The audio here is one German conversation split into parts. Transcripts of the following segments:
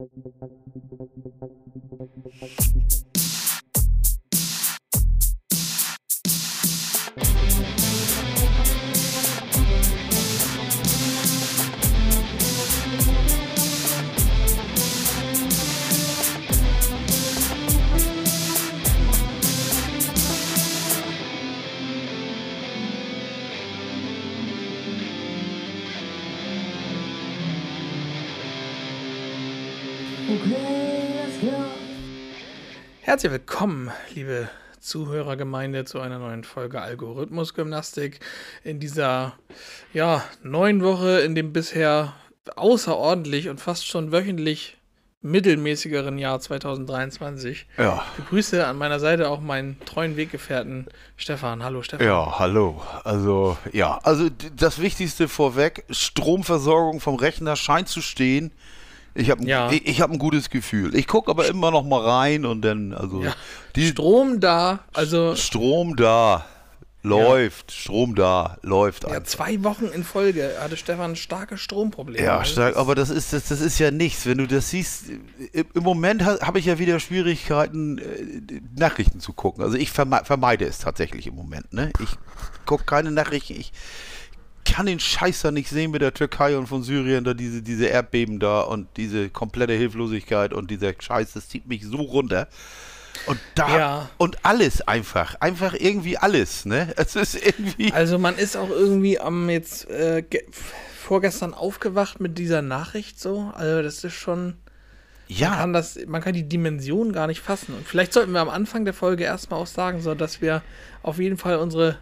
Thank you. Herzlich willkommen, liebe Zuhörergemeinde, zu einer neuen Folge Algorithmusgymnastik. In dieser ja, neuen Woche, in dem bisher außerordentlich und fast schon wöchentlich mittelmäßigeren Jahr 2023. Ja. Ich begrüße an meiner Seite auch meinen treuen Weggefährten Stefan. Hallo Stefan. Ja, hallo. Also, ja, also das Wichtigste vorweg, Stromversorgung vom Rechner scheint zu stehen. Ich habe Ja. ich, ich hab ein gutes Gefühl. Ich gucke aber immer noch mal rein und dann, also Ja. die Strom da, also Strom da, läuft, Strom da, läuft ja, einfach. zwei Wochen in Folge hatte Stefan starke Stromprobleme. Ja, stark, aber das ist, das, das ist ja nichts. Wenn du das siehst, im, Moment ha, habe ich ja wieder Schwierigkeiten, äh, Nachrichten zu gucken. Also ich verme vermeide es tatsächlich im Moment. Ne? Ich gucke keine Nachrichten. Ich kann den Scheiß da nicht sehen mit der Türkei und von Syrien, da diese, diese Erdbeben da und diese komplette Hilflosigkeit und dieser Scheiß, das zieht mich so runter. Und da Ja. und alles einfach, einfach irgendwie alles, ne? Es ist irgendwie Also man ist auch irgendwie am jetzt äh, ge- vorgestern aufgewacht mit dieser Nachricht so. Also das ist schon, ja, kann das, man kann die Dimension gar nicht fassen. Und vielleicht sollten wir am Anfang der Folge erstmal auch sagen, so dass wir auf jeden Fall unsere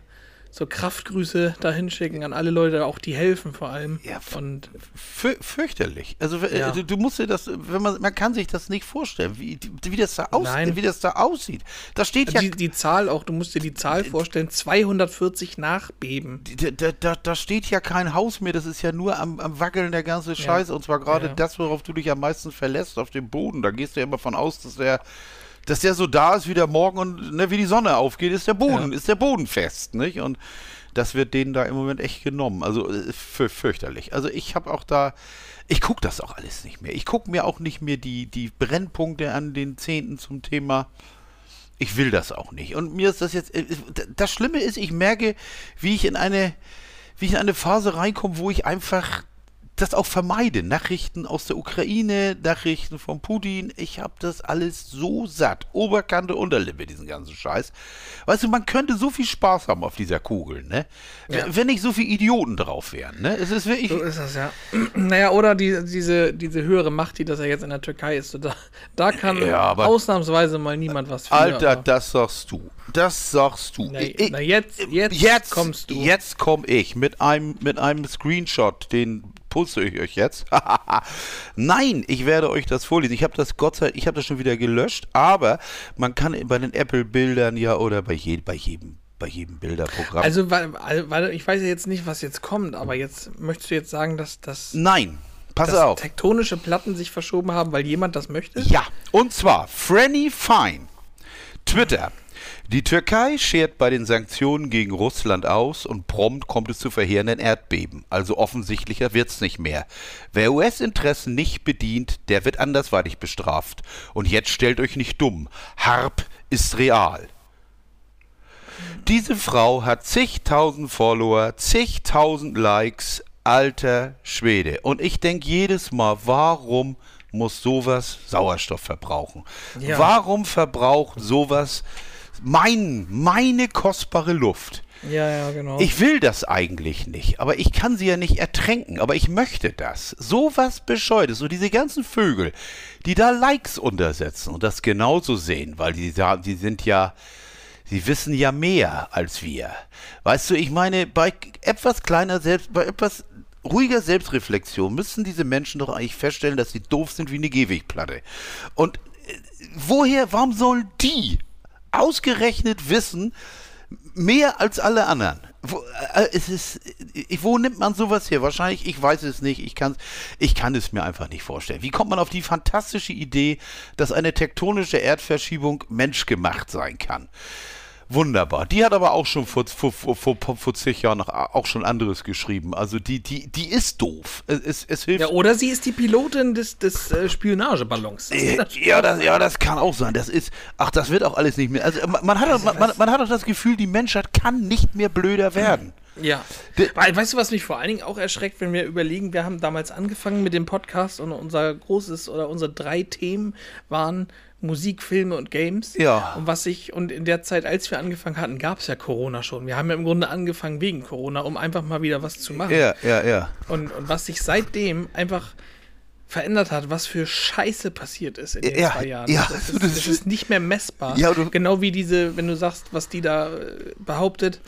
so Kraftgrüße dahin schicken an alle Leute, auch die helfen vor allem. Ja, und Fü fürchterlich. Also Ja. du, du musst dir das, wenn man, man kann sich das nicht vorstellen, wie, wie das da aus, wie das da aussieht. Da steht ja, die, die Zahl auch, du musst dir die Zahl vorstellen, 240 Nachbeben. da, da, da, steht ja kein Haus mehr. Das ist ja nur am, am wackeln der ganze Scheiß. Und zwar gerade Ja. das, worauf du dich am meisten verlässt, auf dem Boden. Da gehst du ja immer von aus, dass der, dass der so da ist wie der Morgen und ne, wie die Sonne aufgeht, ist der Boden, Ja. ist der Boden fest, nicht? Und das wird denen da im Moment echt genommen. Also äh, für, fürchterlich. Also ich habe auch da, ich gucke das auch alles nicht mehr. Ich gucke mir auch nicht mehr die, die Brennpunkte an den Zehnten zum Thema. Ich will das auch nicht. Und mir ist das jetzt. äh, Das Schlimme ist, ich merke, wie ich in eine, wie ich in eine Phase reinkomme, wo ich einfach das auch vermeide. Nachrichten aus der Ukraine, Nachrichten von Putin. Ich habe das alles so satt. Oberkante, Unterlippe, diesen ganzen Scheiß. Weißt du, man könnte so viel Spaß haben auf dieser Kugel, ne? Ja. Wenn nicht so viele Idioten drauf wären, ne? Es ist wirklich. So ist das, ja. Naja, oder die, diese, diese höhere Macht, die das ja jetzt in der Türkei ist. So da, da kann Ja, aber- ausnahmsweise mal niemand was für. Alter, aber- das sagst du. Das sagst du. Na, Ich- na jetzt, jetzt, jetzt kommst du. Jetzt komme ich mit einem, mit einem Screenshot, den poste ich euch jetzt. Nein, ich werde euch das vorlesen. Ich habe das Gott sei Dank, ich habe das schon wieder gelöscht, aber man kann bei den Apple-Bildern ja oder bei, je, bei jedem bei jedem Bilderprogramm. Also, weil, weil ich weiß ja jetzt nicht, was jetzt kommt, aber jetzt möchtest du jetzt sagen, dass, dass, Nein, pass dass auf. tektonische Platten sich verschoben haben, weil jemand das möchte? Ja, und zwar Franny Fine. Twitter. Die Türkei schert bei den Sanktionen gegen Russland aus und prompt kommt es zu verheerenden Erdbeben. Also offensichtlicher wird's nicht mehr. Wer US-Interessen nicht bedient, der wird andersweitig bestraft. Und jetzt stellt euch nicht dumm. Harp ist real. Diese Frau hat zigtausend Follower, zigtausend Likes, alter Schwede. Und ich denke jedes Mal, warum muss sowas Sauerstoff verbrauchen? Ja. Warum verbraucht sowas mein, meine kostbare Luft? Ja, ja, genau. Ich will das eigentlich nicht, aber ich kann sie ja nicht ertränken, aber ich möchte das. Sowas Bescheuertes. Und diese ganzen Vögel, die da Likes untersetzen und das genauso sehen, weil die, da- die sind ja, sie wissen ja mehr als wir. Weißt du, ich meine, bei etwas kleiner Selbst, bei etwas ruhiger Selbstreflexion müssen diese Menschen doch eigentlich feststellen, dass sie doof sind wie eine Gehwegplatte. Und äh, woher, warum sollen die ausgerechnet wissen, mehr als alle anderen. Wo, äh, es ist, äh, wo nimmt man sowas her? Wahrscheinlich, ich weiß es nicht, ich, kann's, ich kann es mir einfach nicht vorstellen. Wie kommt man auf die fantastische Idee, dass eine tektonische Erdverschiebung menschgemacht sein kann? Wunderbar. Die hat aber auch schon vor, vor, vor, vor, zig Jahren noch auch schon anderes geschrieben. Also die, die, die ist doof. Es, es hilft. Ja, oder sie ist die Pilotin des, des äh, Spionageballons. Äh, ja, das, ja, das kann auch sein. Das ist, ach, das wird auch alles nicht mehr. Also man, hat, doch- man, man, hat doch das Gefühl, die Menschheit kann nicht mehr blöder werden. Ja. Weißt du, was mich vor allen Dingen auch erschreckt, wenn wir überlegen, wir haben damals angefangen mit dem Podcast und unser großes oder unsere drei Themen waren Musik, Filme und Games. Ja. Und was ich, und in der Zeit, als wir angefangen hatten, gab es ja Corona schon. Wir haben ja im Grunde angefangen wegen Corona, um einfach mal wieder was zu machen. Ja, ja, ja. Und, und was sich seitdem einfach verändert hat, was für Scheiße passiert ist in den Ja, zwei Jahren. ja, das, ist, das ist- ist nicht mehr messbar. Ja, du- genau wie diese, wenn du sagst, was die da äh, behauptet,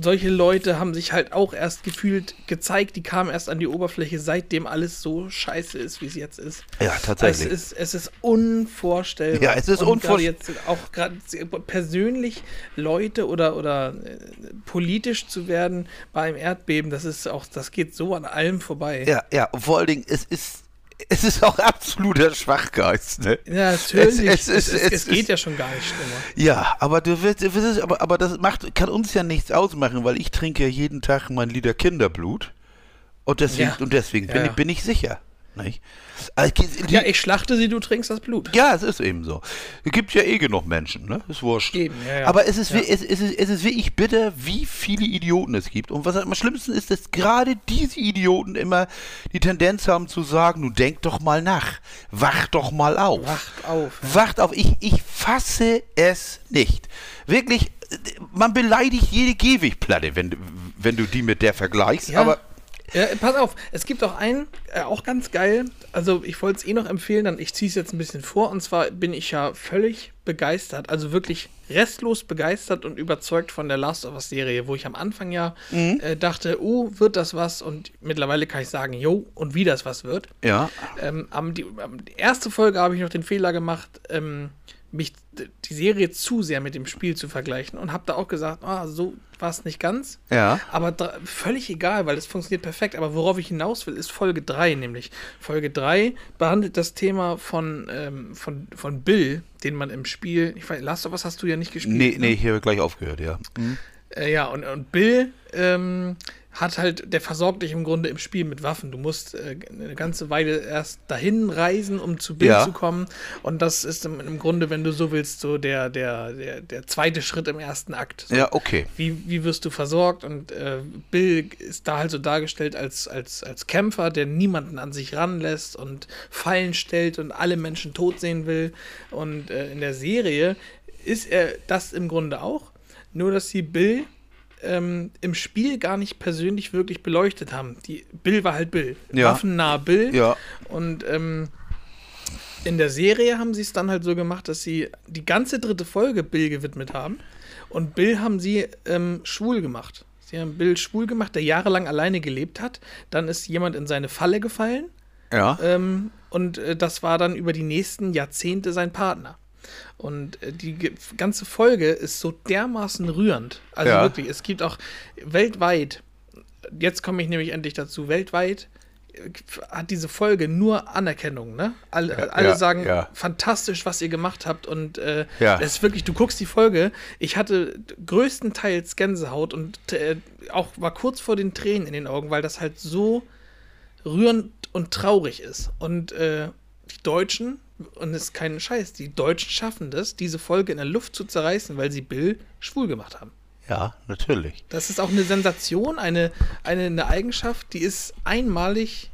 solche Leute haben sich halt auch erst gefühlt gezeigt, die kamen erst an die Oberfläche, seitdem alles so scheiße ist, wie es jetzt ist. Ja, Es tatsächlich. ist, es ist unvorstellbar. Ja, es ist Und unvor- gerade jetzt auch gerade persönlich Leute oder, oder äh, politisch zu werden bei einem Erdbeben, das ist auch, das geht so an allem vorbei. Ja, ja, und vor allen Dingen, es ist, es ist auch absoluter Schwachgeist, ne? Ja, natürlich. Es- Es, es- es, geht ja schon gar nicht schlimmer. Ja, aber du wirst, aber, aber das macht, kann uns ja nichts ausmachen, weil ich trinke ja jeden Tag mein Liter Kinderblut. Und deswegen, Ja. und deswegen bin, Ja, ich, ja. bin ich sicher. Nicht? Also, Ja, ich schlachte sie, du trinkst das Blut. Ja, es ist eben so. Es gibt ja eh genug Menschen, ne? Ist wurscht. Eben, ja, ja. Aber es ist, Ja. es, es, ist, es ist wirklich bitter, wie viele Idioten es gibt. Und was am schlimmsten ist, dass gerade diese Idioten immer die Tendenz haben zu sagen, nun denk doch mal nach. Wach doch mal auf. Wacht auf. Ja. Wacht auf. Ich, ich fasse es nicht. Wirklich, äh, man beleidigt jede Gehwegplatte, wenn, du- wenn du die mit der vergleichst. Aber Ja, pass auf, es gibt auch einen, äh, auch ganz geil. Also, ich wollte es eh noch empfehlen, dann ich ziehe es jetzt ein bisschen vor. Und zwar bin ich ja völlig begeistert, also wirklich restlos begeistert und überzeugt von der Last of Us-Serie, wo ich am Anfang ja äh, dachte, oh, wird das was? Und mittlerweile kann ich sagen, jo, und wie das was wird. ja, Ähm, am, die, am, die erste Folge habe ich noch den Fehler gemacht, ähm, mich die Serie zu sehr mit dem Spiel zu vergleichen und habe da auch gesagt, ah, so war es nicht ganz. Ja. Aber völlig egal, weil es funktioniert perfekt. Aber worauf ich hinaus will, ist Folge 3 nämlich. Folge 3 behandelt das Thema von, ähm, von, von Bill, den man im Spiel, ich weiß, Last of Us hast du ja nicht gespielt. nee, ne? nee, hier gleich aufgehört, ja. Äh, ja, und, und Bill ähm, hat halt, der versorgt dich im Grunde im Spiel mit Waffen. Du musst äh, eine ganze Weile erst dahin reisen, um zu Bill Ja. zu kommen. Und das ist im, im Grunde, wenn du so willst, so der, der, der, der zweite Schritt im ersten Akt. So, Ja, okay. wie, wie wirst du versorgt? Und äh, Bill ist da halt so dargestellt als, als, als Kämpfer, der niemanden an sich ranlässt und Fallen stellt und alle Menschen tot sehen will. Und äh, in der Serie ist er das im Grunde auch, nur dass sie Bill ähm, im Spiel gar nicht persönlich wirklich beleuchtet haben. Die, Bill war halt Bill. Ja. Waffennah Bill. Ja. Und ähm, in der Serie haben sie es dann halt so gemacht, dass sie die ganze dritte Folge Bill gewidmet haben. Und Bill haben sie ähm, schwul gemacht. Sie haben Bill schwul gemacht, der jahrelang alleine gelebt hat. Dann ist jemand in seine Falle gefallen. Ja. Ähm, und äh, das war dann über die nächsten Jahrzehnte sein Partner. Und äh, die ganze Folge ist so dermaßen rührend. Also Ja. wirklich, es gibt auch weltweit, jetzt komme ich nämlich endlich dazu, weltweit äh, hat diese Folge nur Anerkennung, ne? Alle, Ja, alle sagen, ja. fantastisch, was ihr gemacht habt. Und äh, Ja. das ist wirklich, du guckst die Folge, ich hatte größtenteils Gänsehaut und äh, auch war kurz vor den Tränen in den Augen, weil das halt so rührend und traurig ist. Und äh, die Deutschen, und es ist kein Scheiß, die Deutschen schaffen das, diese Folge in der Luft zu zerreißen, weil sie Bill schwul gemacht haben. Ja, natürlich. Das ist auch eine Sensation, eine, eine, eine Eigenschaft, die ist einmalig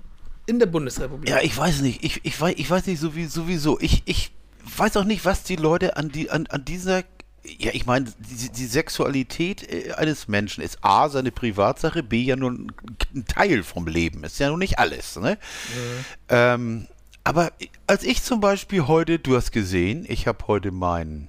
in der Bundesrepublik. Ja, ich weiß nicht. Ich, ich, weiß, ich weiß nicht sowie- sowieso. Ich, ich weiß auch nicht, was die Leute an, die, an, an dieser. Ja, ich meine, die, die Sexualität äh, eines Menschen ist A, seine Privatsache, B, ja nur ein, Teil vom Leben. Ist ja nur nicht alles, ne? Ähm, aber als ich zum Beispiel heute, du hast gesehen, ich habe heute meinen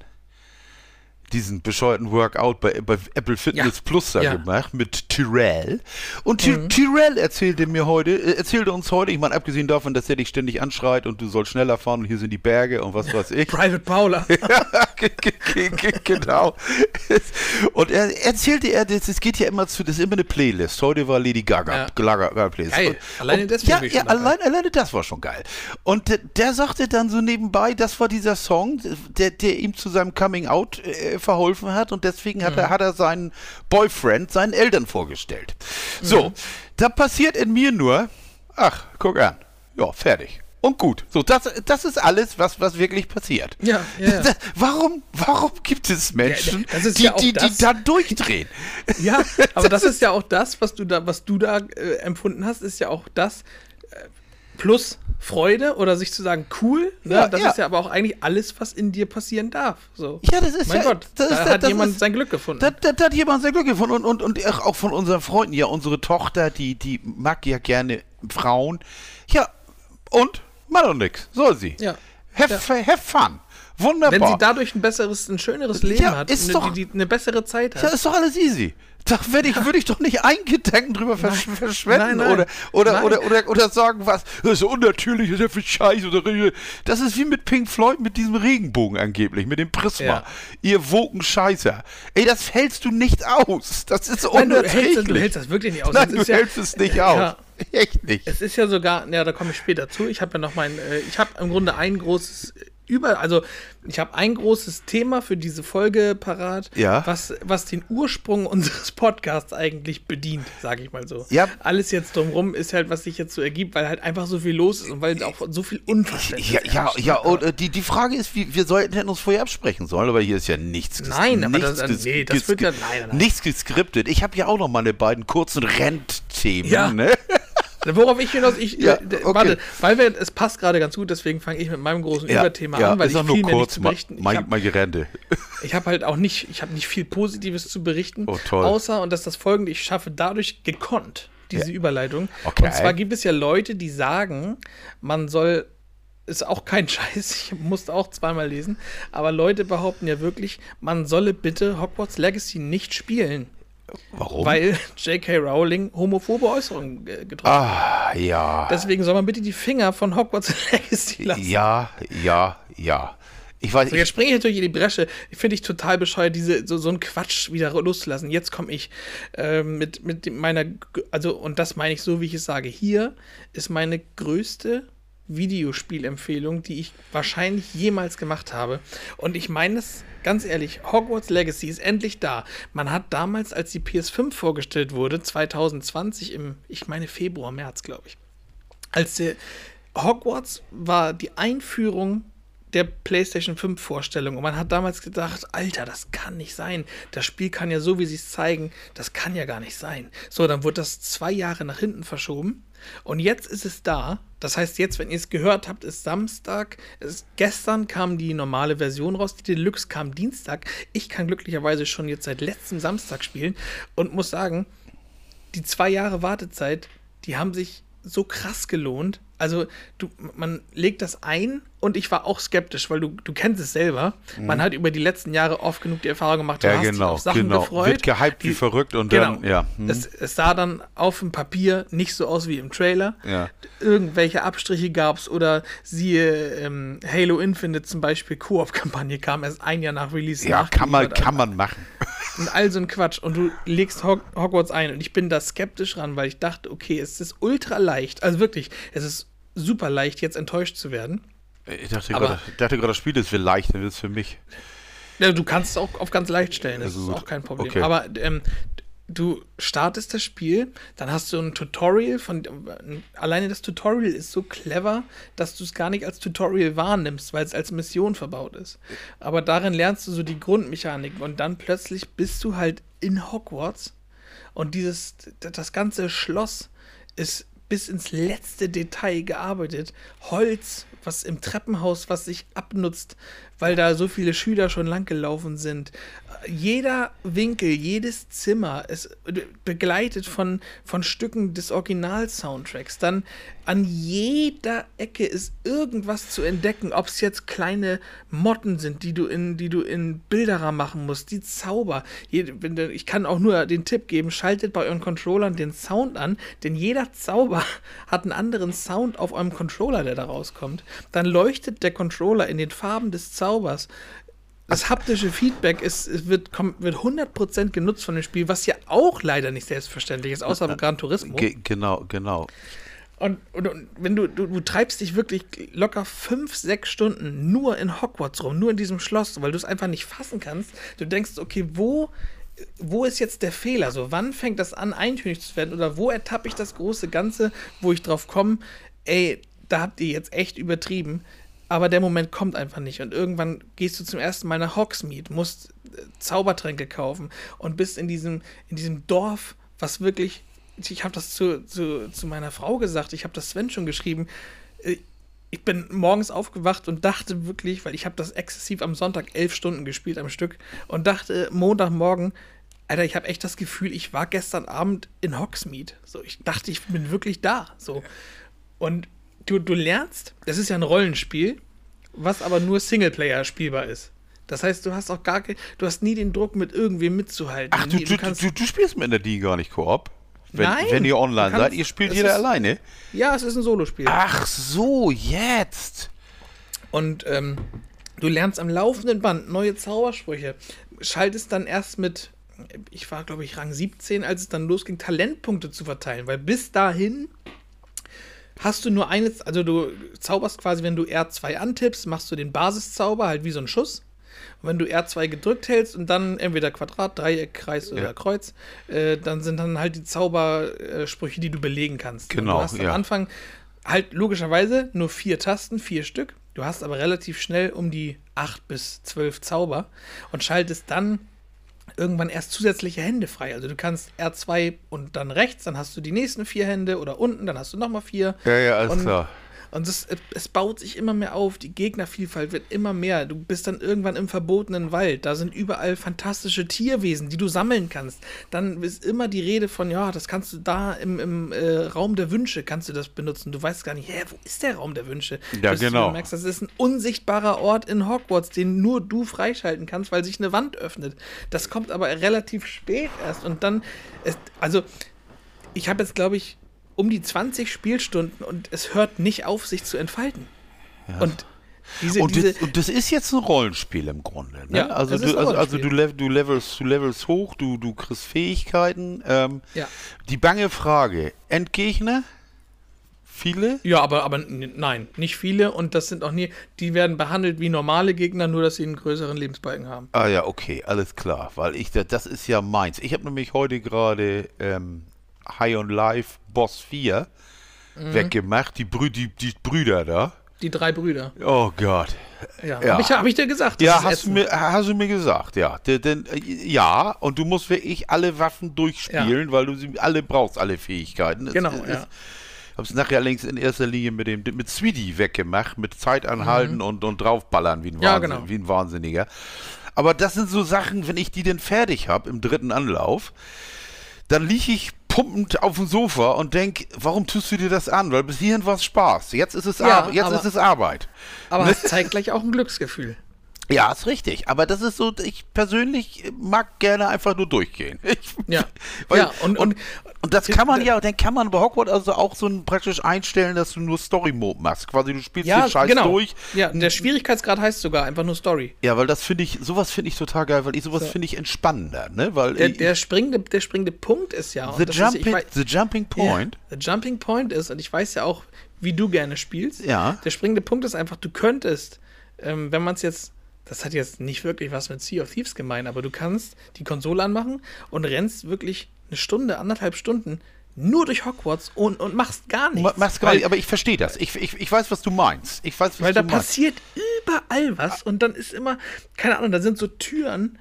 diesen bescheuerten Workout bei, bei Apple Fitness Ja. Plus da Ja. gemacht mit Tyrell. Und Ty Tyrell erzählte mir heute, äh, erzählte uns heute, ich meine, abgesehen davon, dass er dich ständig anschreit und du sollst schneller fahren und hier sind die Berge und was weiß ich. Private Paula. Ge- ge- ge- ge- genau. Und er erzählte er, das, es geht ja immer zu, das ist immer eine Playlist. Heute war Lady Gaga, Ja. Gaga, Gaga Playlist. Geil. Und, Alleine und, deswegen Ja, ja allein, alleine das war schon geil. Und der, der sagte dann so nebenbei, das war dieser Song, der, der ihm zu seinem Coming Out äh, verholfen hat und deswegen hat, er, hat er seinen Boyfriend seinen Eltern vorgestellt. So, da passiert in mir nur, ach, guck an, ja, fertig. Und gut. So, das, das ist alles, was, was wirklich passiert. Ja, ja, ja. Warum, warum gibt es Menschen, das ist die, ja die, die das- da durchdrehen? Ja, aber das ist ja auch das, was du da, was du da äh, empfunden hast, ist ja auch das plus Freude oder sich zu sagen, cool, ne? Ja, das ja. ist ja aber auch eigentlich alles, was in dir passieren darf. So. Ja, das ist mein ja, Gott, das da ist, hat jemand ist, sein Glück gefunden. Da, da, da hat jemand sehr Glück gefunden und, und, und auch von unseren Freunden. Ja, unsere Tochter, die, die mag ja gerne Frauen. Ja, und? Mal und nix. Soll sie. Ja. Have, have fun. Wunderbar. Wenn sie dadurch ein besseres, ein schöneres Leben Ja, hat, ist eine, doch- die, die eine bessere Zeit hat. ja, ist doch alles easy. Da würde ich, würde ich doch nicht einen Gedanken drüber versch verschwenden Nein, nein. Oder, oder, Nein. oder, oder, oder sagen, was, das ist unnatürlich, das ist ja für Scheiße. Oder, das ist wie mit Pink Floyd mit diesem Regenbogen angeblich, mit dem Prisma. Ja. Ihr Wokenscheißer. Ey, das hältst du nicht aus. Das ist Nein, du, hältst, das- du hältst das wirklich nicht aus. Nein, Es du ja- hältst es nicht Ja. aus. Echt nicht. Es ist ja sogar, ja, da komme ich später zu. Ich habe ja noch mein, äh, ich habe im Grunde ein großes über, also ich habe ein großes Thema für diese Folge parat, Ja. was, was den Ursprung unseres Podcasts eigentlich bedient, sage ich mal so. Ja. Alles jetzt drumrum ist halt, was sich jetzt so ergibt, weil halt einfach so viel los ist und weil auch so viel Unverständnis Ja, ja, herrscht. ja, und äh, die, die Frage ist, wie, wir sollten hätten uns vorher absprechen sollen, aber hier ist ja nichts Nein, aber nichts das- ges- nee, das wird ja- nein, nein. nichts geskriptet. Ich habe ja auch noch meine beiden kurzen Rentthemen, Ja. ne? Worauf ich hinaus, ich, Ja, äh, okay. warte, weil wir, es passt gerade ganz gut, deswegen fange ich mit meinem großen Überthema an, weil ist ich auch nur viel mehr nicht kurz, zu berichten. Ich mein, hab- habe halt auch nicht, ich habe nicht viel Positives zu berichten, Oh, toll. außer und das ist das folgende, ich schaffe dadurch gekonnt diese Überleitung. Okay. Und zwar gibt es ja Leute, die sagen, man soll ist auch kein Scheiß, ich musste auch zweimal lesen, aber Leute behaupten ja wirklich, man solle bitte Hogwarts Legacy nicht spielen, Warum? weil J.K. Rowling homophobe Äußerungen äh, getroffen hat. ah, ja. Deswegen soll man bitte die Finger von Hogwarts Legacy lassen. Ja, ja, ja. Ich weiß, So, jetzt ich, springe ich natürlich in die Bresche. Finde ich total bescheuert, diese, so, so einen Quatsch wieder loszulassen. Jetzt komme ich ähm, mit, mit meiner, also, und das meine ich so, wie ich es sage. Hier ist meine größte Videospielempfehlung, die ich wahrscheinlich jemals gemacht habe. Und ich meine es ganz ehrlich, Hogwarts Legacy ist endlich da. Man hat damals, als die PS5 vorgestellt wurde, 2020 im, ich meine Februar, März, glaube ich, als der Hogwarts war die Einführung der PlayStation 5 Vorstellung und man hat damals gedacht, Alter, das kann nicht sein. Das Spiel kann ja so, wie sie es zeigen, das kann ja gar nicht sein. So, dann wurde das zwei Jahre nach hinten verschoben und jetzt ist es da. Das heißt, jetzt, wenn ihr es gehört habt, ist Samstag. Es, gestern kam die normale Version raus, die Deluxe kam Dienstag. Ich kann glücklicherweise schon jetzt seit letztem Samstag spielen und muss sagen, die zwei Jahre Wartezeit, die haben sich so krass gelohnt. Also, du, man legt das ein und ich war auch skeptisch, weil du, du kennst es selber. Man hat über die letzten Jahre oft genug die Erfahrung gemacht, du Ja, hast dich genau, auf Sachen genau. gefreut. Wird gehypt wie verrückt und genau. dann, ja. hm. Es, es sah dann auf dem Papier nicht so aus wie im Trailer. Ja. Irgendwelche Abstriche gab es oder siehe ähm, Halo Infinite zum Beispiel, Koop-Kampagne kam erst ein Jahr nach Release. ja, kann man, nachgeliefert. kann man machen. Und all so ein Quatsch. Und du legst Hog Hogwarts ein. Und ich bin da skeptisch ran, weil ich dachte, okay, es ist ultra leicht. Also wirklich, es ist super leicht, jetzt enttäuscht zu werden. Ich dachte Aber- gerade, ich dachte gerade, das Spiel ist viel leichter, das ist für mich. Ja, du kannst es auch auf ganz leicht stellen, das Also ist auch kein Problem. Okay. Aber ähm, du startest das Spiel, dann hast du ein Tutorial von. Alleine das Tutorial ist so clever, dass du es gar nicht als Tutorial wahrnimmst, weil es als Mission verbaut ist. Aber darin lernst du so die Grundmechaniken und dann plötzlich bist du halt in Hogwarts und dieses, das ganze Schloss ist bis ins letzte Detail gearbeitet. Holz, was im Treppenhaus, was sich abnutzt, weil da so viele Schüler schon langgelaufen sind. Jeder Winkel, jedes Zimmer ist begleitet von, von Stücken des Original-Soundtracks. Dann an jeder Ecke ist irgendwas zu entdecken, ob es jetzt kleine Motten sind, die du in, die du in Bilderer machen musst, die Zauber. Ich kann auch nur den Tipp geben, schaltet bei euren Controllern den Sound an, denn jeder Zauber hat einen anderen Sound auf eurem Controller, der da rauskommt. Dann leuchtet der Controller in den Farben des Zaubers. Das haptische Feedback ist, wird, kommt, wird 100% genutzt von dem Spiel, was ja auch leider nicht selbstverständlich ist, außer beim Gran Turismo. Ge genau, genau. Und, und, und, wenn du, du, du treibst dich wirklich locker fünf, sechs Stunden nur in Hogwarts rum, nur in diesem Schloss, weil du es einfach nicht fassen kannst. Du denkst, okay, wo, wo ist jetzt der Fehler? So, wann fängt das an, eintönig zu werden? Oder wo ertappe ich das große Ganze, wo ich drauf komme, ey, da habt ihr jetzt echt übertrieben. Aber der Moment kommt einfach nicht. Und irgendwann gehst du zum ersten Mal nach Hogsmeade, musst äh, Zaubertränke kaufen und bist in diesem, in diesem Dorf, was wirklich ich habe das zu, zu, zu meiner Frau gesagt, ich habe das Sven schon geschrieben. Äh, ich bin morgens aufgewacht und dachte wirklich, weil ich habe das exzessiv am Sonntag elf Stunden gespielt am Stück und dachte Montagmorgen, Alter, ich habe echt das Gefühl, ich war gestern Abend in Hogsmeade. So, ich dachte, ich bin wirklich da. So. Und du, du lernst, das ist ja ein Rollenspiel, was aber nur Singleplayer spielbar ist. Das heißt, du hast auch gar du hast nie den Druck, mit irgendwem mitzuhalten. Ach, du, du, du, du, du spielst mit der D gar nicht Koop? Wenn, Nein, wenn ihr online kannst, seid, ihr spielt jeder ist, alleine? Ja, es ist ein Solospiel. Ach so, jetzt. Und ähm, du lernst am laufenden Band neue Zaubersprüche. Schaltest dann erst mit, ich war glaube ich Rang 17, als es dann losging, Talentpunkte zu verteilen. Weil bis dahin hast du nur eine, also du zauberst quasi, wenn du R2 antippst, machst du den Basiszauber halt wie so ein Schuss. Und wenn du R2 gedrückt hältst und dann entweder Quadrat, Dreieck, Kreis oder ja. Kreuz, äh, dann sind dann halt die Zaubersprüche, die du belegen kannst. Genau. Und du hast ja. am Anfang halt logischerweise nur vier Tasten, vier Stück. Du hast aber relativ schnell um die acht bis zwölf Zauber und schaltest dann irgendwann erst zusätzliche Hände frei. Also du kannst R2 und dann rechts, dann hast du die nächsten vier Hände oder unten, dann hast du nochmal vier. Ja, ja, alles und klar. Und es, es baut sich immer mehr auf, die Gegnervielfalt wird immer mehr. Du bist dann irgendwann im verbotenen Wald. Da sind überall fantastische Tierwesen, die du sammeln kannst. Dann ist immer die Rede von, ja, das kannst du da im, im äh, Raum der Wünsche, kannst du das benutzen. Du weißt gar nicht, hä, wo ist der Raum der Wünsche? Ja, Bis genau. Du merkst, das ist ein unsichtbarer Ort in Hogwarts, den nur du freischalten kannst, weil sich eine Wand öffnet. Das kommt aber relativ spät erst. Und dann, ist, also, ich habe jetzt, glaube ich, um die 20 Spielstunden und es hört nicht auf, sich zu entfalten. Ja. Und diese, und, diese das, und, das, ist jetzt ein Rollenspiel im Grunde. Ne? Ja, also, du, also, also du, lev du, levelst, du levelst hoch, du, du kriegst Fähigkeiten. Ähm, ja. Die bange Frage: Endgegner? Viele? Ja, aber, aber nein, nicht viele. Und das sind auch nie, die werden behandelt wie normale Gegner, nur dass sie einen größeren Lebensbalken haben. Ah ja, okay, alles klar. Weil ich, das ist ja meins. Ich habe nämlich heute gerade ähm, High on Life Boss 4 mhm. weggemacht. Die, Brü die, die Brüder da. Die drei Brüder. Oh Gott. Ja, ja. habe ich, hab ich dir gesagt. Ja, hast du, mir, hast du mir gesagt, ja. Denn, ja, und du musst wirklich alle Waffen durchspielen, ja. weil du sie alle brauchst, alle Fähigkeiten. Genau, es, ja. Ich habe es nachher allerdings in erster Linie mit dem mit Sweetie weggemacht, mit Zeit anhalten mhm. und, und draufballern wie ein, ja, genau. wie ein Wahnsinniger. Aber das sind so Sachen, wenn ich die denn fertig habe im dritten Anlauf, dann liege ich pumpend auf dem Sofa und denk, warum tust du dir das an? Weil bis hierhin war es Spaß. Jetzt ist es, ja, Ar jetzt aber, ist es Arbeit. Aber es zeigt gleich auch ein Glücksgefühl. Ja, ist richtig. Aber das ist so, ich persönlich mag gerne einfach nur durchgehen. Ich, ja. Ja und, und, und, das kann man ja, dann kann man bei Hogwarts also auch so ein, praktisch einstellen, dass du nur Story-Mode machst. Quasi, du spielst ja, den Scheiß genau. durch. Ja, der Schwierigkeitsgrad heißt sogar einfach nur Story. Ja, weil das finde ich, sowas finde ich total geil, weil ich sowas so. finde ich entspannender, ne? Weil der, ich, der, springende, der springende Punkt ist ja. The, jumping, ist, the Jumping Point. Yeah, the Jumping Point ist, und ich weiß ja auch, wie du gerne spielst. Ja. Der springende Punkt ist einfach, du könntest, ähm, wenn man es jetzt das hat jetzt nicht wirklich was mit Sea of Thieves gemeint, aber du kannst die Konsole anmachen und rennst wirklich eine Stunde, anderthalb Stunden nur durch Hogwarts und, und machst gar nichts. Machst gar nicht, aber ich verstehe das. Ich, ich, ich weiß, was du meinst. Ich weiß, was weil du da meinst. passiert überall was und dann ist immer, keine Ahnung, da sind so Türen,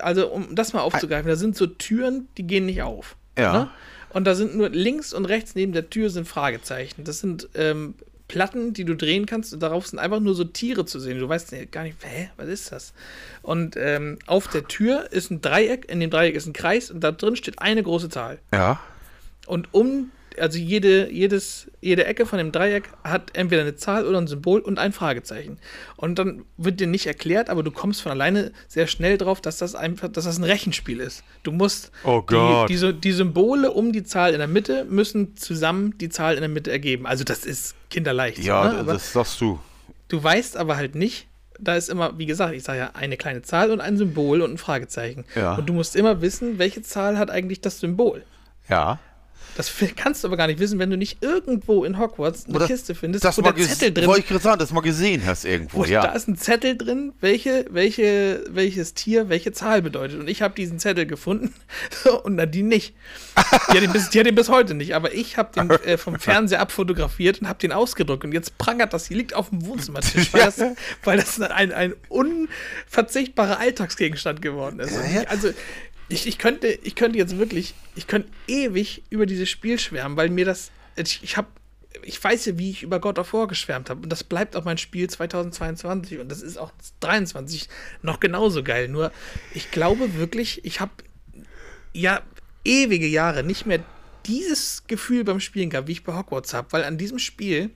also um das mal aufzugreifen, da sind so Türen, die gehen nicht auf. Ja. Ne? Und da sind nur links und rechts neben der Tür sind Fragezeichen. Das sind ähm, Platten, die du drehen kannst und darauf sind einfach nur so Tiere zu sehen. Du weißt gar nicht, hä, was ist das? Und ähm, auf der Tür ist ein Dreieck, in dem Dreieck ist ein Kreis und da drin steht eine große Zahl. Ja. Und um, also jede, jedes, jede Ecke von dem Dreieck hat entweder eine Zahl oder ein Symbol und ein Fragezeichen. Und dann wird dir nicht erklärt, aber du kommst von alleine sehr schnell drauf, dass das einfach, dass das ein Rechenspiel ist. Du musst oh die, die, die Symbole um die Zahl in der Mitte müssen zusammen die Zahl in der Mitte ergeben. Also das ist kinderleicht. Ja, ne? das sagst du. Du weißt aber halt nicht, da ist immer, wie gesagt, ich sage ja, eine kleine Zahl und ein Symbol und ein Fragezeichen. Ja. Und du musst immer wissen, welche Zahl hat eigentlich das Symbol. Ja. Das kannst du aber gar nicht wissen, wenn du nicht irgendwo in Hogwarts eine das, Kiste findest, das wo der Zettel drin Wollte ich gerade sagen, das mal gesehen hast irgendwo, wo, ja. Da ist ein Zettel drin, welche, welche, welches Tier welche Zahl bedeutet. Und ich habe diesen Zettel gefunden und Nadine nicht. Die hat, ihn bis, die hat ihn bis heute nicht. Aber ich habe den äh, vom Fernseher abfotografiert und habe den ausgedruckt. Und jetzt prangert das hier, liegt auf dem Wohnzimmertisch, weil das, weil das ein, ein unverzichtbarer Alltagsgegenstand geworden ist. Ja, ja. Also ich, ich, könnte, ich könnte jetzt wirklich, ich könnte ewig über dieses Spiel schwärmen, weil mir das, ich, ich habe, ich weiß ja, wie ich über God of War geschwärmt habe und das bleibt auch mein Spiel 2022 und das ist auch 23 noch genauso geil. Nur ich glaube wirklich, ich habe ja ewige Jahre nicht mehr dieses Gefühl beim Spielen gehabt, wie ich bei Hogwarts habe, weil an diesem Spiel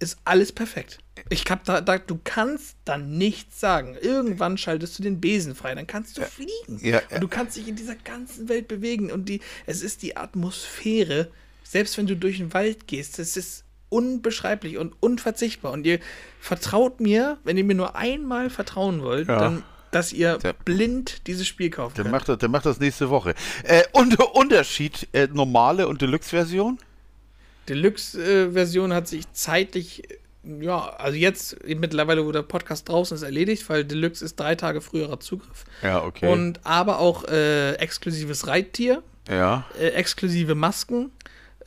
ist alles perfekt. Ich hab da, da, du kannst dann nichts sagen. Irgendwann schaltest du den Besen frei, dann kannst du fliegen. Ja, ja. Und du kannst dich in dieser ganzen Welt bewegen. Und die, es ist die Atmosphäre, selbst wenn du durch den Wald gehst, es ist unbeschreiblich und unverzichtbar. Und ihr vertraut mir, wenn ihr mir nur einmal vertrauen wollt, Ja. dann, dass ihr Der- blind dieses Spiel kauft. Der macht, das, der macht das nächste Woche. Äh, und Unterschied, äh, normale und Deluxe-Version? Deluxe-Version hat sich zeitlich, ja, also jetzt mittlerweile, wo der Podcast draußen ist, erledigt, weil Deluxe ist drei Tage früherer Zugriff. Ja, okay. Und aber auch äh, exklusives Reittier, ja. äh, exklusive Masken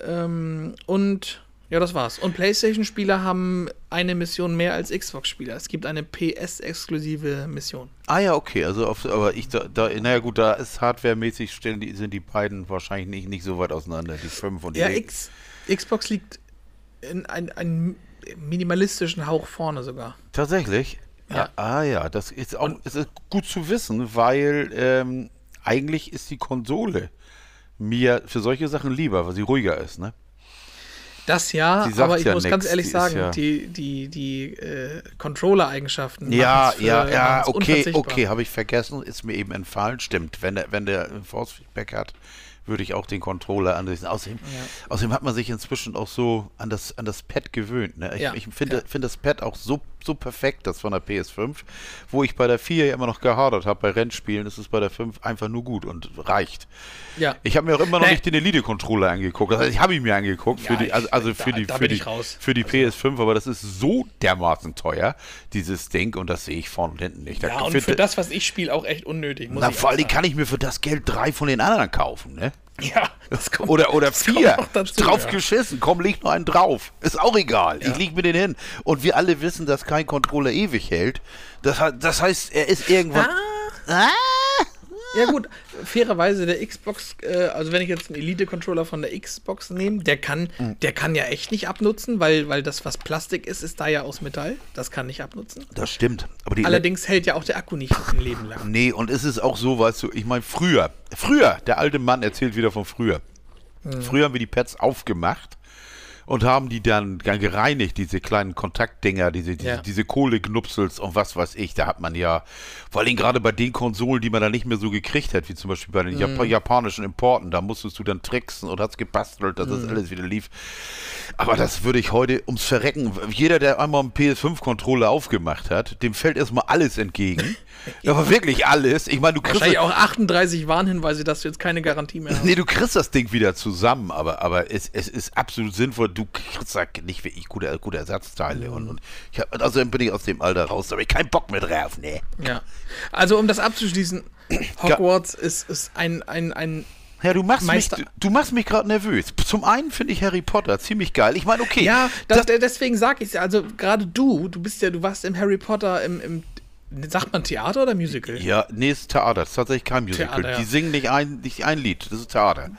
ähm, und ja, das war's. Und PlayStation-Spieler haben eine Mission mehr als Xbox-Spieler. Es gibt eine PS-exklusive Mission. Ah ja, okay, also auf, aber ich da, da naja gut, da ist hardwaremäßig stellen die, sind die beiden wahrscheinlich nicht, nicht so weit auseinander, die 5 und die Ja, X. Xbox liegt in ein, einen minimalistischen Hauch vorne sogar. Tatsächlich? Ja. Ah ja, das ist auch ist gut zu wissen, weil ähm, eigentlich ist die Konsole mir für solche Sachen lieber, weil sie ruhiger ist, ne? Das ja, aber ich ja muss nix, ganz die ehrlich ist sagen, ja- die, die, die äh, Controller-Eigenschaften. Ja, ja, ja, okay, okay, habe ich vergessen, ist mir eben entfallen. Stimmt, wenn der, wenn der Force-Feedback hat, würde ich auch den Controller ansetzen. Außerdem, außerdem hat man sich inzwischen auch so an das, an das Pad gewöhnt. Ne? Ich, Ja, ich finde ja. finde das Pad auch so, so perfekt, das von der PS5, wo ich bei der 4 ja immer noch gehadert habe, bei Rennspielen ist es bei der 5 einfach nur gut und reicht. Ja. Ich habe mir auch immer noch Nee. nicht den Elite-Controller angeguckt. Also ich habe ihn mir angeguckt für Ja, die, also, also da- für die, da für die, ich raus. für die PS5, aber das ist so dermaßen teuer, dieses Ding, und das sehe ich vorne und hinten nicht. Da Ja, und für das, was ich spiele, auch echt unnötig. Muss na, ich vor allem kann ich mir für das Geld drei von den anderen kaufen, ne? Ja, das kommt. Oder, oder vier. noch dazu, drauf ja. geschissen. Komm, leg nur einen drauf. Ist auch egal. Ja. Ich leg mir den hin. Und wir alle wissen, dass kein Controller ewig hält. Das, das heißt, er ist irgendwann. Ah? Ja gut, fairerweise der Xbox, äh, also wenn ich jetzt einen Elite-Controller von der Xbox nehme, der kann, Mhm. der kann ja echt nicht abnutzen, weil, weil das, was Plastik ist, ist da ja aus Metall. Das kann nicht abnutzen. Das stimmt. Aber die Allerdings hält ja auch der Akku nicht ein Leben lang. Nee, und es ist auch so, weißt du, ich meine, früher, früher, der alte Mann erzählt wieder von früher. Hm. Früher haben wir die Pads aufgemacht und haben die dann, dann gereinigt, diese kleinen Kontaktdinger, diese, diese, Ja. diese Kohlegnupsels und was weiß ich. Da hat man ja, vor allem gerade bei den Konsolen, die man dann nicht mehr so gekriegt hat, wie zum Beispiel bei den Hm. Jap japanischen Importen, da musstest du dann tricksen und hast gebastelt, dass Hm. das alles wieder lief. Aber das würde ich heute ums Verrecken. Jeder, der einmal einen PS5-Controller aufgemacht hat, dem fällt erstmal alles entgegen. Aber wirklich alles. Ich meine, du kriegst. Wahrscheinlich auch 38 Warnhinweise, dass du jetzt keine Garantie mehr hast. Nee, du kriegst das Ding wieder zusammen, aber, aber es, es ist absolut sinnvoll. Du kriegst da nicht wirklich gute, gute Ersatzteile. Und, und ich hab, also bin ich aus dem Alter raus, da hab ich keinen Bock mehr drauf, ne? Ja. Also um das abzuschließen, Hogwarts ist, ist ein, ein, ein Ja, du machst Meister- mich, du machst mich gerade nervös. Zum einen finde ich Harry Potter ziemlich geil. Ich meine, okay. Ja, das, deswegen sage ich ja, also gerade du, du bist ja, du warst im Harry Potter im, im sagt man Theater oder Musical? ja, nee, ist Theater. Das ist tatsächlich kein Musical. Theater, ja. Die singen nicht ein, nicht ein Lied. Das ist Theater.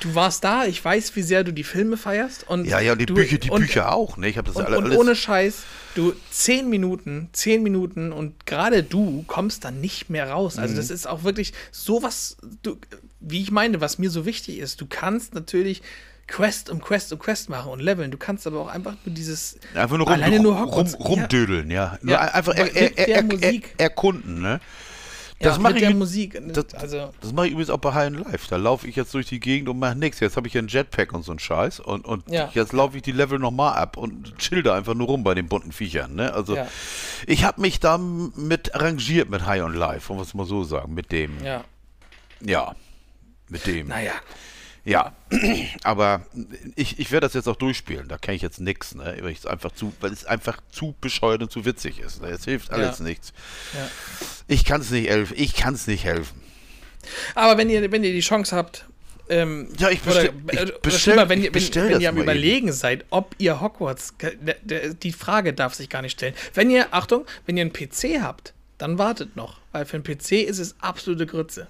Du warst da, ich weiß, wie sehr du die Filme feierst und Ja, ja, und die du, Bücher, die und, Bücher auch, ne? Ich habe das Und, alle, und alles. ohne Scheiß, du zehn Minuten, zehn Minuten und gerade du kommst dann nicht mehr raus. Also Mhm. das ist auch wirklich sowas, du, wie ich meine, was mir so wichtig ist. Du kannst natürlich Quest um Quest um Quest machen und leveln. Du kannst aber auch einfach nur dieses Einfach nur, rum, alleine nur rum, Hogwarts. rumdödeln, ja. Nur Ja, einfach er, er, er, er, erkunden, ne? Ja, Das mache mit ich der Musik. Das, also das mache ich übrigens auch bei High and Life. Da laufe ich jetzt durch die Gegend und mache nichts. Jetzt habe ich ja einen Jetpack und so einen Scheiß. Und, und Ja. jetzt laufe ich die Level nochmal ab und chill da einfach nur rum bei den bunten Viechern. Ne? Also Ja. ich habe mich da mit arrangiert mit High on Life, wollen wir es mal so sagen. Mit dem, ja, ja, mit dem. naja. Ja, aber ich, ich werde das jetzt auch durchspielen. Da kenne ich jetzt nichts, ne? weil, ich einfach zu, weil es einfach zu bescheuert und zu witzig ist. Ne? Es hilft alles ja. nichts. Ja. Ich kann es nicht helfen. Ich kann es nicht helfen. Aber wenn ihr, wenn ihr die Chance habt, ähm, ja, ich bestelle. Oder, bestell, oder wenn, ihr, wenn, wenn ihr am Überlegen eben. seid, ob ihr Hogwarts. Die Frage darf sich gar nicht stellen. Wenn ihr, Achtung, wenn ihr einen PC habt, dann wartet noch. Weil für einen PC ist es absolute Grütze.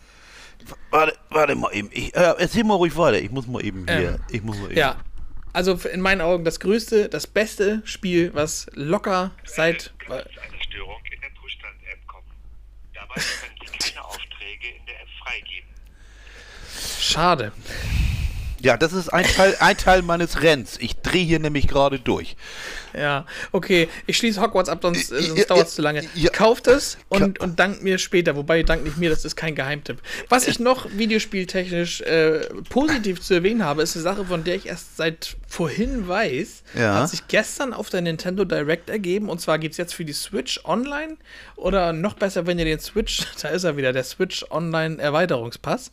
Warte, warte mal eben. Ich, äh, erzähl mal ruhig weiter. Ich muss mal eben hier. Ähm, ich muss mal eben. Ja. Also in meinen Augen das größte, das beste Spiel, was locker seit. Eine Störung in der Zustand-App kommen. Dabei können Sie keine Aufträge in der App freigeben. Schade. Ja, das ist ein Teil, ein Teil meines Renns. Ich drehe hier nämlich gerade durch. Ja, okay. Ich schließe Hogwarts ab, sonst, sonst ja, dauert es zu lange. Ja, Kauft es und, und dankt mir später. Wobei, dankt nicht mir, das ist kein Geheimtipp. Was ich noch videospieltechnisch äh, positiv zu erwähnen habe, ist eine Sache, von der ich erst seit vorhin weiß. Ja. Hat sich gestern auf der Nintendo Direct ergeben. Und zwar gibt es jetzt für die Switch Online oder noch besser, wenn ihr den Switch, da ist er wieder, der Switch Online Erweiterungspass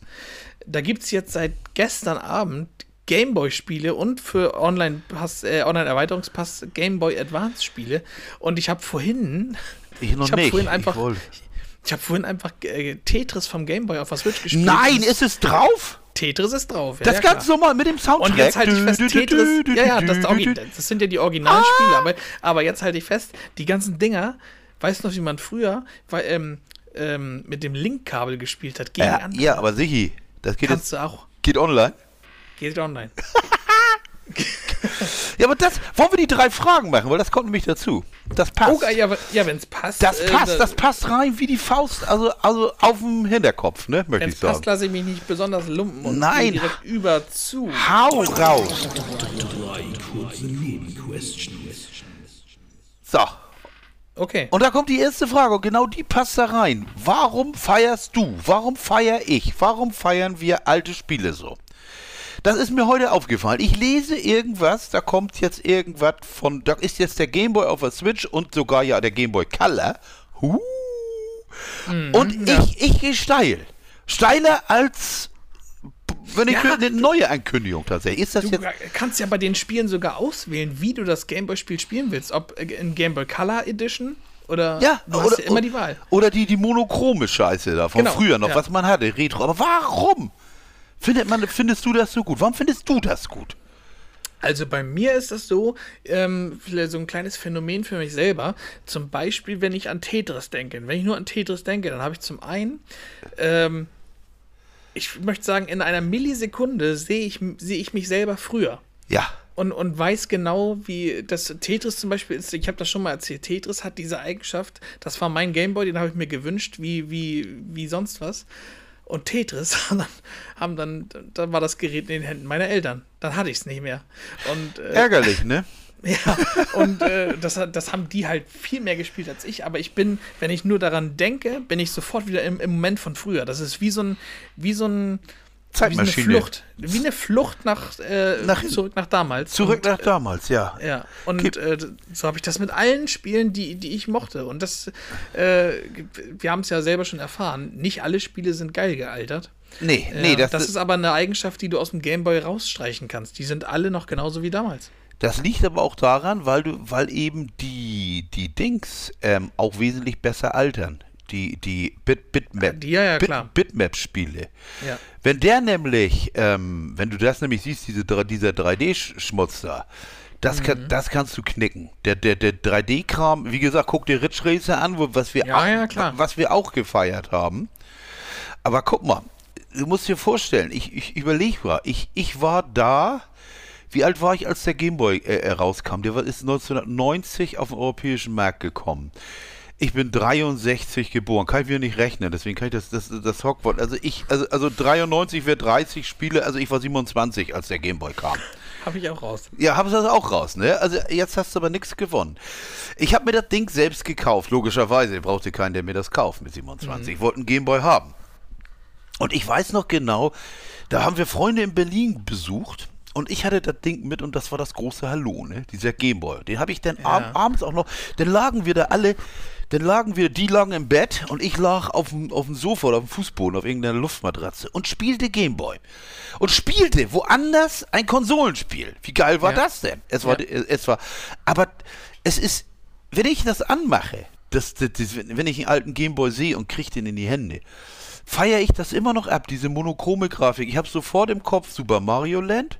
da gibt es jetzt seit gestern Abend Gameboy-Spiele und für Online-Pass, äh, Online-Erweiterungspass Gameboy Advance-Spiele. Und ich habe vorhin. Ich noch ich nicht. Vorhin einfach, ich, ich habe vorhin einfach äh, Tetris vom Gameboy auf der Switch gespielt. Nein, ist es drauf? Tetris ist drauf. Ja, das ja, ganz normal mit dem Soundtrack. Und jetzt halte ich fest, Tetris. Ja, ja, das, das sind ja die Originalspiele. Ah. Aber, aber jetzt halte ich fest, die ganzen Dinger, weißt du noch, wie man früher weil, ähm, ähm, mit dem Linkkabel gespielt hat? Gegen ja, ja, aber Sichi, das geht Kannst jetzt, du auch. Geht online? Geht online. ja, aber das, wollen wir die drei Fragen machen, weil das kommt nämlich dazu. Das passt. Oh, ja, ja wenn es passt. Das äh, passt, äh, das passt rein wie die Faust, also, also auf dem Hinterkopf, ne, möchte ich sagen. passt, lasse ich mich nicht besonders lumpen und Nein. direkt über zu. Hau raus. Drei kurze So. Okay. Und da kommt die erste Frage und genau die passt da rein. Warum feierst du? Warum feier ich? Warum feiern wir alte Spiele so? Das ist mir heute aufgefallen. Ich lese irgendwas, da kommt jetzt irgendwas von, da ist jetzt der Gameboy auf der Switch und sogar ja der Gameboy Color. Huh. Mhm, und ja. ich, ich gehe steil. Steiler als wenn ich ja, eine neue Ankündigung tatsächlich. Ist das du jetzt kannst ja bei den Spielen sogar auswählen, wie du das Gameboy-Spiel spielen willst. Ob in Gameboy Color Edition oder ja, du oder, ja immer die Wahl. Oder die, die monochrome Scheiße da von genau, früher noch, ja. was man hatte, Retro. Aber warum? Findet man, findest du das so gut? Warum findest du das gut? Also bei mir ist das so, ähm, so ein kleines Phänomen für mich selber. Zum Beispiel, wenn ich an Tetris denke. Wenn ich nur an Tetris denke, dann habe ich zum einen ähm, ich möchte sagen, in einer Millisekunde sehe ich, sehe ich mich selber früher. Ja. Und, und weiß genau, wie das Tetris zum Beispiel ist. Ich habe das schon mal erzählt. Tetris hat diese Eigenschaft. Das war mein Gameboy, den habe ich mir gewünscht, wie, wie, wie sonst was. Und Tetris haben dann, dann war das Gerät in den Händen meiner Eltern. Dann hatte ich es nicht mehr. Und, äh, Ärgerlich, ne? Ja, und äh, das, das haben die halt viel mehr gespielt als ich, aber ich bin, wenn ich nur daran denke, bin ich sofort wieder im, im Moment von früher. Das ist wie so ein, wie so ein Zeitmaschine. Wie eine Flucht. Wie eine Flucht nach, äh, nach zurück nach damals. Zurück und, nach damals, ja. Ja. Und äh, so habe ich das mit allen Spielen, die, die ich mochte. Und das, äh, wir haben es ja selber schon erfahren, nicht alle Spiele sind geil gealtert. Nee, nee, das, das ist aber eine Eigenschaft, die du aus dem Gameboy rausstreichen kannst. Die sind alle noch genauso wie damals. Das liegt aber auch daran, weil du, weil eben die, die Dings ähm, auch wesentlich besser altern. Die, die Bit, Bitmap, ja, ja, Bit, Bitmap-Spiele. Ja. Wenn der nämlich, ähm, wenn du das nämlich siehst, diese, dieser 3D-Schmutz da, das, mhm. kann, das kannst du knicken. Der, der, der 3D-Kram, wie gesagt, guck dir Ridge Racer an, was wir, ja, auch, was wir auch gefeiert haben. Aber guck mal, du musst dir vorstellen, ich, ich überlege mal, ich, ich war da, wie alt war ich, als der Gameboy äh, äh rauskam? Der ist 1990 auf den europäischen Markt gekommen. Ich bin 63 geboren, kann ich wieder nicht rechnen, deswegen kann ich das, das, das Hogwarts, also ich, also, also 93 wäre 30 Spiele, also ich war 27, als der Gameboy kam. Habe ich auch raus. Ja, habe ich das auch raus, ne? Also jetzt hast du aber nichts gewonnen. Ich habe mir das Ding selbst gekauft, logischerweise. Ich brauchte keinen, der mir das kauft mit 27. Mhm. Ich wollte einen Gameboy haben. Und ich weiß noch genau, da haben wir Freunde in Berlin besucht und ich hatte das Ding mit und das war das große Hallo, ne? Dieser Gameboy. Den habe ich dann ja. ab, abends auch noch. Dann lagen wir da alle. dann lagen wir, die lagen im Bett und ich lag auf dem, auf dem Sofa oder auf dem Fußboden, auf irgendeiner Luftmatratze und spielte Gameboy. Und spielte woanders ein Konsolenspiel. Wie geil war Ja. das denn? Es war, Ja. es war, aber es ist, wenn ich das anmache, das, das, das, wenn ich einen alten Gameboy sehe und kriege den in die Hände, feiere ich das immer noch ab, diese monochrome Grafik. Ich habe sofort im Kopf Super Mario Land.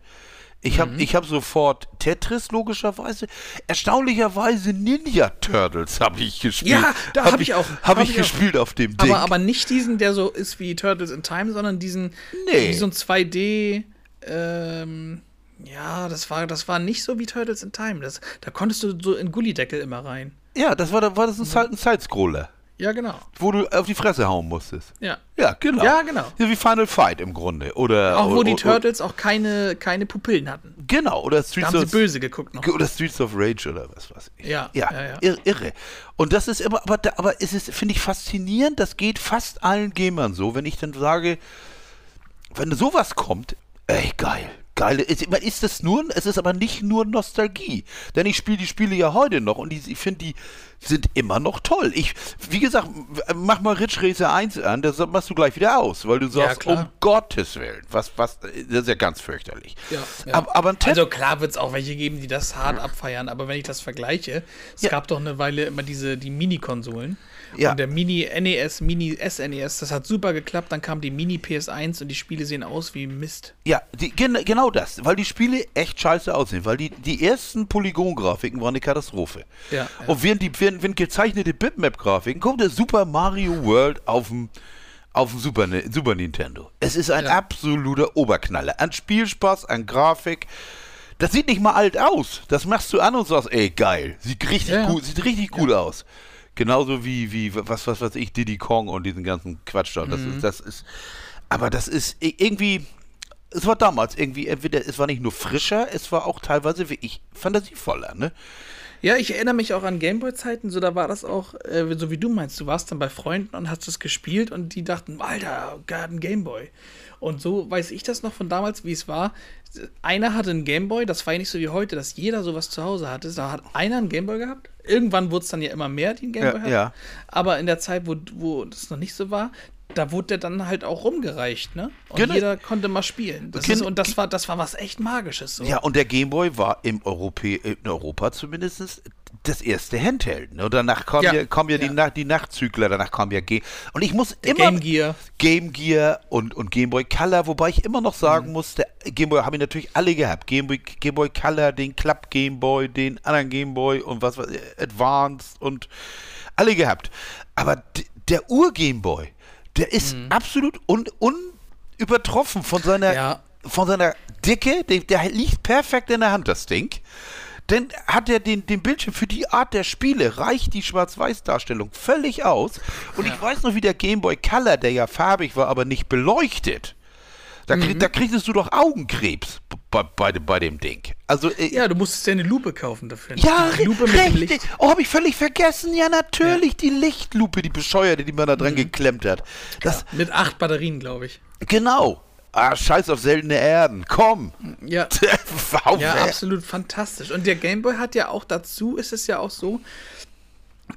Ich habe ich hab sofort Tetris, logischerweise. Erstaunlicherweise Ninja Turtles habe ich gespielt. Ja, da hab ich auch. Habe Hab ich ich auch. gespielt auf dem Ding. Aber, aber nicht diesen, der so ist wie Turtles in Time, sondern diesen, Nee. wie so ein 2D, ähm, ja, das war, das war nicht so wie Turtles in Time. Das, da konntest du so in Gullideckel immer rein. ja, das war, war das ein, Side- ein Sidescroller, Ja, genau. wo du auf die Fresse hauen musstest. Ja. Ja, genau. Ja, genau. Ja, wie Final Fight im Grunde. Oder, Auch wo die oder- Turtles auch keine, keine Pupillen hatten. Genau, oder Da Streets haben sie of, böse geguckt noch. oder Streets of Rage oder was weiß ich. Ja, ja, ja, ja. ir- irre. Und das ist immer, aber, da, aber es ist, finde ich, faszinierend, das geht fast allen Gamern so, wenn ich dann sage, wenn sowas kommt, ey, geil. Geil. Ist, ist das nur, es ist aber nicht nur Nostalgie. Denn ich spiele die Spiele ja heute noch und die, ich finde, die sind immer noch toll. Ich, wie gesagt, mach mal Ridge Racer 1 an, das machst du gleich wieder aus, weil du sagst, klar. um Gottes Willen, was, was, das ist ja ganz fürchterlich. Ja, ja. Aber, aber Also klar wird es auch welche geben, die das hart abfeiern, aber wenn ich das vergleiche, es Ja. gab doch eine Weile immer diese die Mini-Konsolen. Ja. Und der Mini NES, Mini SNES, das hat super geklappt, dann kam die Mini PS1 und die Spiele sehen aus wie Mist. Ja, die, gen, genau das, weil die Spiele echt scheiße aussehen, weil die, die ersten Polygon-Grafiken waren eine Katastrophe. Ja, ja. Und während die während, während gezeichnete Bitmap-Grafiken kommt der Super Mario World auf dem auf dem Super, Super Nintendo. Es ist ein Ja. absoluter Oberknaller. An Spielspaß, an Grafik. Das sieht nicht mal alt aus. Das machst du an und sagst, ey, geil. Sieht richtig Ja, ja. gut, sieht richtig gut aus. Genauso wie, wie, was, was weiß ich, Diddy Kong und diesen ganzen Quatsch da. Das, Mhm. ist, das ist, aber das ist irgendwie, es war damals irgendwie, entweder, es war nicht nur frischer, es war auch teilweise wirklich fantasievoller, ne? Ja, ich erinnere mich auch an Gameboy-Zeiten, so da war das auch, äh, so wie du meinst, du warst dann bei Freunden und hast das gespielt und die dachten, Alter, gerade ein Gameboy. Und so weiß ich das noch von damals, wie es war. Einer hatte einen Gameboy, das war ja nicht so wie heute, dass jeder sowas zu Hause hatte. Da hat einer einen Gameboy gehabt. Irgendwann wurde es dann ja immer mehr, die einen Gameboy Ja, hatten. ja. Aber in der Zeit, wo, wo das noch nicht so war, da wurde der dann halt auch rumgereicht, ne? Und Genau. jeder konnte mal spielen. Das Gen- ist, und das war, das war was echt Magisches. So. Ja, und der Gameboy war im Europä in Europa zumindest das erste Handheld. Ne? Danach kommen ja, Ja, kommen ja, Die. Nach die Nachzügler, danach kam ja Game. Und ich muss immer. Game Gear. Game Gear und, und Game Boy Color, wobei ich immer noch Mhm. sagen muss, der Game Boy habe ich natürlich alle gehabt. Game Boy, Game Boy Color, den Club Game Boy, den anderen Game Boy und was weiß ich, Advanced und alle gehabt. Aber der Ur-Game Boy, der ist absolut un unübertroffen von seiner, Ja. von seiner Dicke. Der, der liegt perfekt in der Hand, das Ding. Dann hat er den, den Bildschirm für die Art der Spiele, reicht die Schwarz-Weiß-Darstellung völlig aus. Und ich weiß noch, wie der Game Boy Color, der ja farbig war, aber nicht beleuchtet. Da, krieg, Mhm. da kriegst du doch Augenkrebs bei, bei, dem- bei dem Ding. Also, äh, Ja, du musstest ja eine Lupe kaufen dafür. ja, die Lupe mit dem richtig. Licht. Oh, habe ich völlig vergessen. Ja, natürlich, die Lichtlupe, die bescheuerte, die man da Mhm. dran geklemmt hat. Das, Mit acht Batterien, glaube ich. genau. Ah, scheiß auf seltene Erden. Komm. Ja. Ja, absolut fantastisch. Und der Gameboy hat ja auch dazu, ist es ja auch so,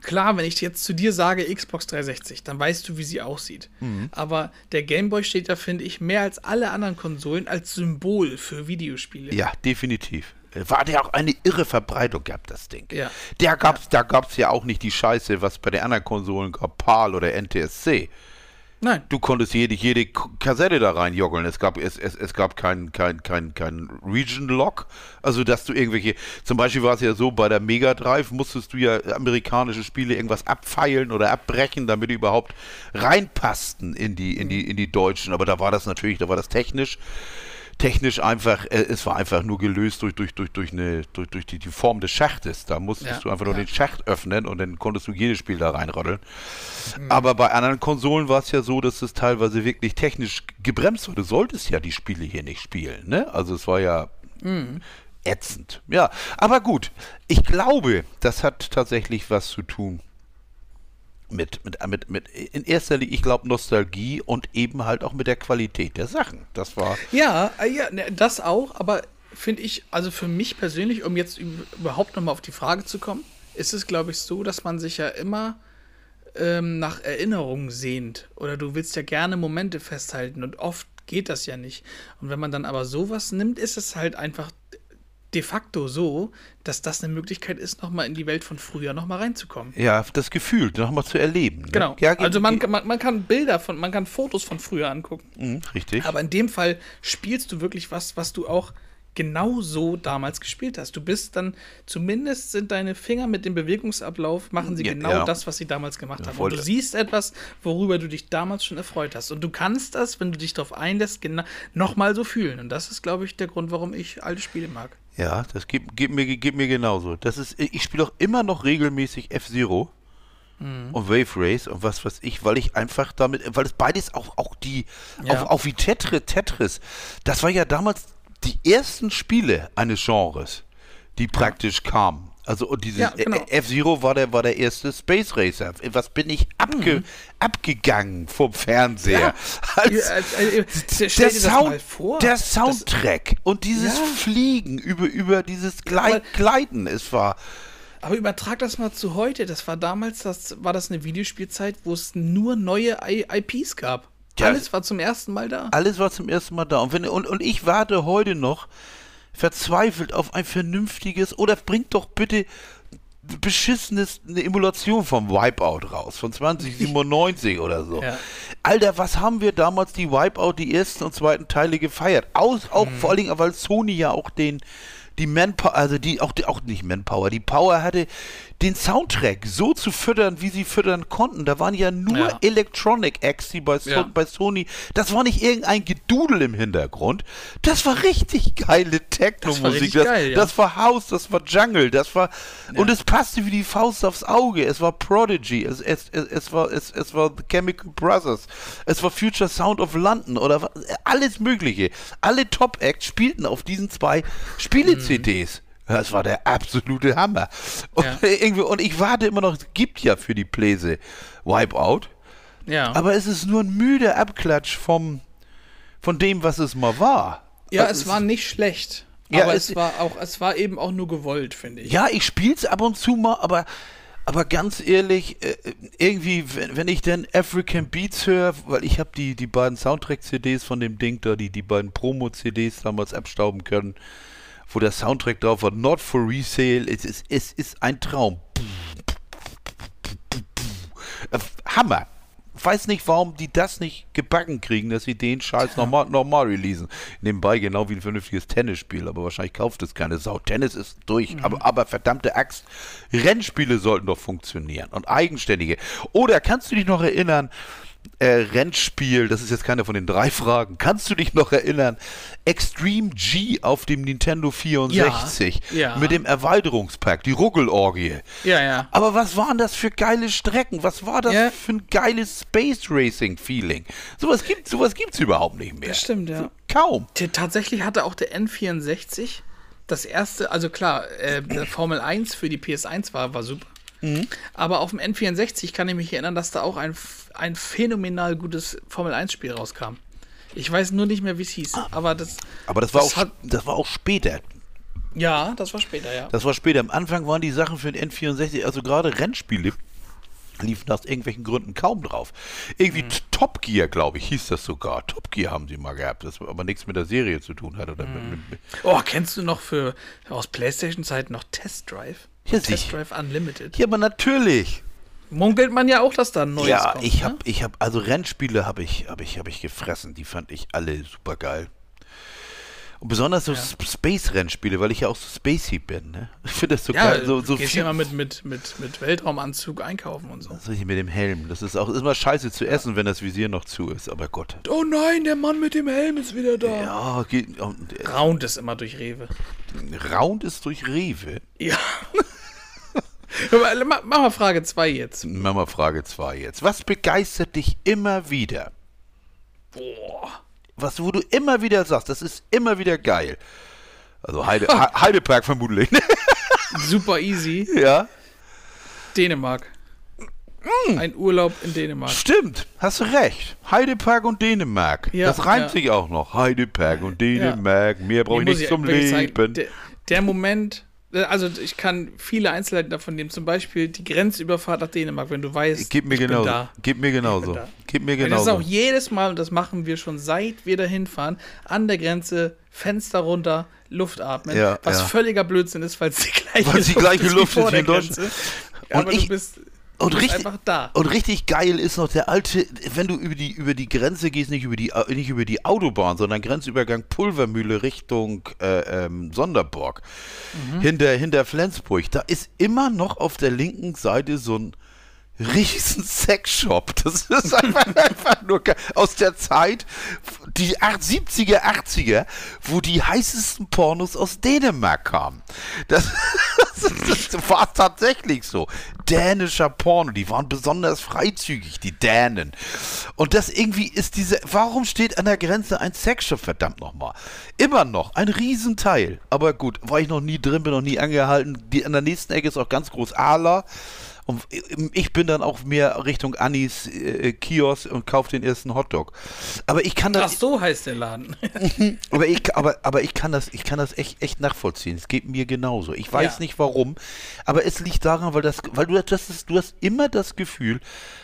klar, wenn ich jetzt zu dir sage Xbox 360, dann weißt du, wie sie aussieht. Mhm. Aber der Gameboy steht da, finde ich, mehr als alle anderen Konsolen als Symbol für Videospiele. Ja, definitiv. War der auch eine irre Verbreitung gehabt, das Ding. Ja. Der gab's, Da gab es ja auch nicht die Scheiße, was bei den anderen Konsolen gab, PAL oder NTSC. Nein. Du konntest jede, jede Kassette da reinjoggeln. Es gab, es, es, es gab kein, kein, kein, kein Region-Lock. Also, dass du irgendwelche, zum Beispiel war es ja so, bei der Mega Drive musstest du ja amerikanische Spiele irgendwas abfeilen oder abbrechen, damit die überhaupt reinpassten in die, in die, in die deutschen. Aber da war das natürlich, da war das technisch technisch einfach, äh, es war einfach nur gelöst durch, durch, durch, durch, eine, durch, durch die, die Form des Schachtes. Da musstest Ja, du einfach nur ja. den Schacht öffnen und dann konntest du jedes Spiel da reinroddeln. Mhm. Aber bei anderen Konsolen war es ja so, dass es teilweise wirklich technisch gebremst wurde. Du solltest ja die Spiele hier nicht spielen, ne? Also es war ja Mhm. ätzend. Ja, aber gut. Ich glaube, das hat tatsächlich was zu tun mit, mit, mit, mit in erster Linie, ich glaube, Nostalgie und eben halt auch mit der Qualität der Sachen. Das war. Ja, äh, ja, ne, das auch, aber finde ich, also für mich persönlich, um jetzt üb- überhaupt nochmal auf die Frage zu kommen, ist es, glaube ich, so, dass man sich ja immer ähm, nach Erinnerungen sehnt oder du willst ja gerne Momente festhalten und oft geht das ja nicht. Und wenn man dann aber sowas nimmt, ist es halt einfach de facto so, dass das eine Möglichkeit ist, nochmal in die Welt von früher nochmal reinzukommen. Ja, das Gefühl nochmal zu erleben. Ne? Genau. Ja, also man, man, man kann Bilder von, man kann Fotos von früher angucken. Mhm, richtig. Aber in dem Fall spielst du wirklich was, was du auch genau so damals gespielt hast. Du bist dann, zumindest sind deine Finger mit dem Bewegungsablauf, machen sie Ja, genau ja. das, was sie damals gemacht haben. voll. Und du siehst etwas, worüber du dich damals schon erfreut hast. Und du kannst das, wenn du dich darauf einlässt, genau, nochmal so fühlen. Und das ist, glaube ich, der Grund, warum ich alte Spiele mag. Ja, das geht, geht, mir, geht mir genauso. Das ist, ich spiele auch immer noch regelmäßig F-Zero Mhm. und Wave Race und was weiß ich, weil ich einfach damit, weil es beides auch, auch die, Ja. auch, auch wie Tetris, Tetris, das war ja damals die ersten Spiele eines Genres, die praktisch kamen. Also und dieses Ja, genau. F-Zero war der, war der erste Space Racer. Was bin ich abge, abgegangen vom Fernseher? Mhm. Ja. Als, Ja, äh, äh, stell der, das Sound, der Das- Soundtrack und dieses Ja. Fliegen über, über dieses Gleit, Gleiten, es war. Aber übertrag das mal zu heute. Das war damals, das war das eine Videospielzeit, wo es nur neue I IPs gab. Ja. Alles war zum ersten Mal da. Alles war zum ersten Mal da. Und, wenn, und, und ich warte heute noch verzweifelt auf ein vernünftiges oder bringt doch bitte beschissenes eine Emulation vom Wipeout raus, von 2097 oder so. Ja. Alter, was haben wir damals die Wipeout, die ersten und zweiten Teile gefeiert? Aus, auch Mhm. vor allen Dingen, weil Sony ja auch den, die Manpower, also die, auch, die, auch nicht Manpower, die Power hatte, den Soundtrack so zu füttern, wie sie füttern konnten. Da waren ja nur Ja. Electronic Acts, die bei, so Ja. bei Sony, das war nicht irgendein Gedudel im Hintergrund. Das war richtig geile Techno-Musik. Das, geil, ja. das war House, das war Jungle, das war, und es passte wie die Faust aufs Auge. Es war Prodigy, es, es, es, es war, es, es war The Chemical Brothers, es war Future Sound of London oder alles Mögliche. Alle Top-Acts spielten auf diesen zwei Spiele-CDs. Das war der absolute Hammer. Und, Ja. irgendwie, und ich warte immer noch, es gibt ja für die Pläse Wipeout. Ja. Aber es ist nur ein müder Abklatsch vom, von dem, was es mal war. Ja, Also es war nicht schlecht. Ja, aber es- es, war auch, es war eben auch nur gewollt, finde ich. Ja, ich spiel's ab und zu mal, aber, aber ganz ehrlich, äh, irgendwie, wenn, wenn ich dann African Beats höre, weil ich habe die, die beiden Soundtrack-CDs von dem Ding da, die, die beiden Promo-CDs damals abstauben können, wo der Soundtrack drauf war, Not for Resale, es ist, es ist ein Traum. Hammer. Weiß nicht, warum die das nicht gebacken kriegen, dass sie den Scheiß nochmal noch mal releasen. Nebenbei genau wie ein vernünftiges Tennisspiel, aber wahrscheinlich kauft es keine Sau. Tennis ist durch, aber, aber verdammte Axt, Rennspiele sollten doch funktionieren und eigenständige. Oder kannst du dich noch erinnern, äh, Rennspiel, das ist jetzt keine von den drei Fragen, kannst du dich noch erinnern, Extreme G auf dem Nintendo 64 Ja, ja. mit dem Erweiterungspack, die Ruckelorgie. Ja, ja. Aber was waren das für geile Strecken? Was war das Ja. für ein geiles Space Racing Feeling? Sowas gibt sowas gibt's überhaupt nicht mehr. Das stimmt, ja. So, kaum. T- Tatsächlich hatte auch der N64 das erste, also klar, äh, Formel 1 für die PS1 war, war super. Mhm. Aber auf dem N64 kann ich mich erinnern, dass da auch ein, ein phänomenal gutes Formel 1-Spiel rauskam. Ich weiß nur nicht mehr, wie es hieß. Aber das. Aber das war Das auch hat- das war auch später. Ja, das war später, ja. Das war später. Am Anfang waren die Sachen für den N64, also gerade Rennspiele liefen aus irgendwelchen Gründen kaum drauf. Irgendwie Mhm. Top Gear, glaube ich, hieß das sogar. Top Gear haben sie mal gehabt, das aber nichts mit der Serie zu tun hat. Oder mit, mit, mit. Oh, kennst du noch für aus PlayStation-Zeiten noch Test Drive? Ja, Test. Drive Unlimited. Ja, aber natürlich. Munkelt man ja auch, dass da ein neues ja, kommt. ich ne? habe, ich habe, also Rennspiele habe ich, habe ich, habe ich gefressen. Die fand ich alle super geil. Und besonders so S- Space-Rennspiele, weil ich ja auch so spacey bin. Ne? Ich finde das so Ja, geil. So, so gehst viel, ja immer mit, mit, mit, mit Weltraumanzug einkaufen und so. so hier mit dem Helm. Das ist auch ist immer scheiße zu essen, wenn das Visier noch zu ist. Aber Gott. Oh nein, der Mann mit dem Helm ist wieder da. Ja, geht, äh, Raunt es immer durch Rewe. Round ist durch Rewe. Ja. Mach mal Frage 2 jetzt. Mama Frage 2 jetzt. Was begeistert dich immer wieder? Boah. Was, wo du immer wieder sagst, das ist immer wieder geil. Also Heide, He- Heidepark vermutlich. Super easy. ja. Dänemark. Hm. Ein Urlaub in Dänemark. Stimmt, hast du recht. Heidepark und Dänemark. Ja, das reimt ja. sich auch noch. Heidepark und Dänemark. Mehr brauche ich nicht zum wirklich sagen, Leben. der, der Moment, also ich kann viele Einzelheiten davon nehmen, zum Beispiel die Grenzüberfahrt nach Dänemark, wenn du weißt, Gib mir ich bin genauso. da. Gib mir genauso. da. Gib mir Weil Das ist genauso. auch jedes Mal, und das machen wir schon seit wir dahin fahren, an der Grenze, Fenster runter, Luft atmen. Ja, was ja. völliger Blödsinn ist, weil es die gleiche die gleiche Luft wie vor ist wie in Deutschland. Und Aber ich- du bist, und richtig- einfach da. Und richtig geil ist noch der alte, wenn du über die, über die Grenze gehst, nicht über die, äh, nicht über die Autobahn, sondern Grenzübergang Pulvermühle Richtung äh, ähm, Sonderburg. Hinter, hinter Flensburg. Da ist immer noch auf der linken Seite so ein riesen Sexshop. Das ist einfach, einfach nur aus der Zeit, die 8- 70er, 80er, wo die heißesten Pornos aus Dänemark kamen. Das, das, das war tatsächlich so. Dänischer Porno, die waren besonders freizügig, die Dänen. Und das irgendwie ist diese, warum steht an der Grenze ein Sexshop, verdammt nochmal? Immer noch, ein Riesenteil. Aber gut, war ich noch nie drin, bin noch nie angehalten. Die, an der nächsten Ecke ist auch ganz groß Ala. Und ich bin dann auch mehr Richtung Annis äh, Kiosk und kaufe den ersten Hotdog. Aber ich kann Ach, das, so heißt der Laden. aber ich, aber, aber ich kann das, ich kann das echt, echt nachvollziehen. Es geht mir genauso. Ich weiß Ja. nicht warum, aber es liegt daran, weil das, weil du das ist, du hast immer das Gefühl,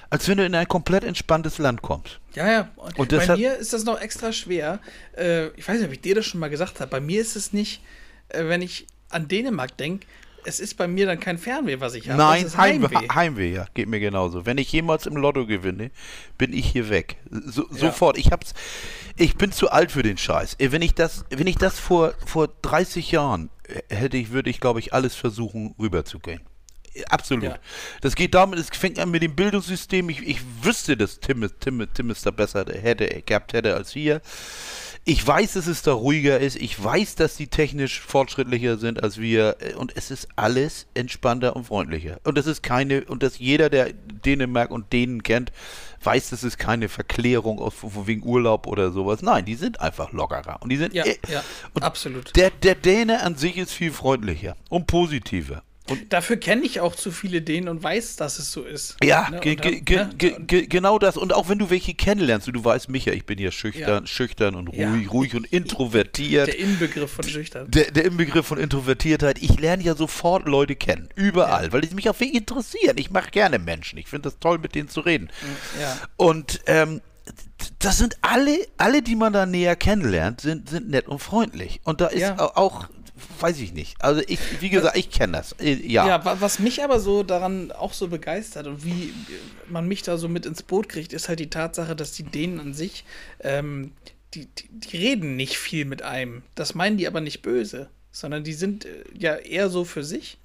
als wenn du in ein komplett entspanntes Land kommst. Ja, ja. Und Und bei mir ist das noch extra schwer. Äh, ich weiß nicht, ob ich dir das schon mal gesagt habe. Bei mir ist es nicht, äh, wenn ich an Dänemark denke, es ist bei mir dann kein Fernweh, was ich habe. Nein, ist Heimweh. Heimweh. Heimweh, ja, geht mir genauso. Wenn ich jemals im Lotto gewinne, bin ich hier weg. So, Ja. Sofort. Ich hab's. Ich bin zu alt für den Scheiß. Wenn ich das, wenn ich das vor, vor 30 Jahren hätte ich, würde ich, glaube ich, alles versuchen, rüberzugehen. Absolut. Ja. Das geht damit, es fängt an mit dem Bildungssystem. Ich, ich wüsste, dass Tim, Tim, Tim es da besser hätte, gehabt hätte als hier. Ich weiß, dass es da ruhiger ist. Ich weiß, dass die technisch fortschrittlicher sind als wir. Äh, Und es ist alles entspannter und freundlicher. Und das ist keine, und dass jeder, der Dänemark und Dänen kennt, weiß, das ist keine Verklärung aus, von wegen Urlaub oder sowas. Nein, die sind einfach lockerer. Und die sind, Ja, äh, ja, und absolut. Der, der Däne an sich ist viel freundlicher und positiver. Und Dafür kenne ich auch zu viele Dänen und weiß, dass es so ist. Ja, Ne? ge ge ne? ge genau das. Und auch wenn du welche kennenlernst, du weißt, Micha, ich bin ja schüchtern, Ja. schüchtern und ruhig, Ja. ruhig und introvertiert. Der Inbegriff von schüchtern. Der, der Inbegriff von Introvertiertheit, ich lerne ja sofort Leute kennen, überall, weil die mich auch wirklich interessieren. Ich mache gerne Menschen, ich finde das toll, mit denen zu reden. Ja. Und ähm, das sind alle, alle, die man da näher kennenlernt, sind, sind nett und freundlich. Und da ist Ja. au- auch, weiß ich nicht. Also ich, wie gesagt, ich kenne das. Äh, Ja. Ja, wa- was mich aber so daran auch so begeistert und wie man mich da so mit ins Boot kriegt, ist halt die Tatsache, dass die Dänen an sich, ähm, die, die, die reden nicht viel mit einem. Das meinen die aber nicht böse, sondern die sind äh, ja eher so für sich.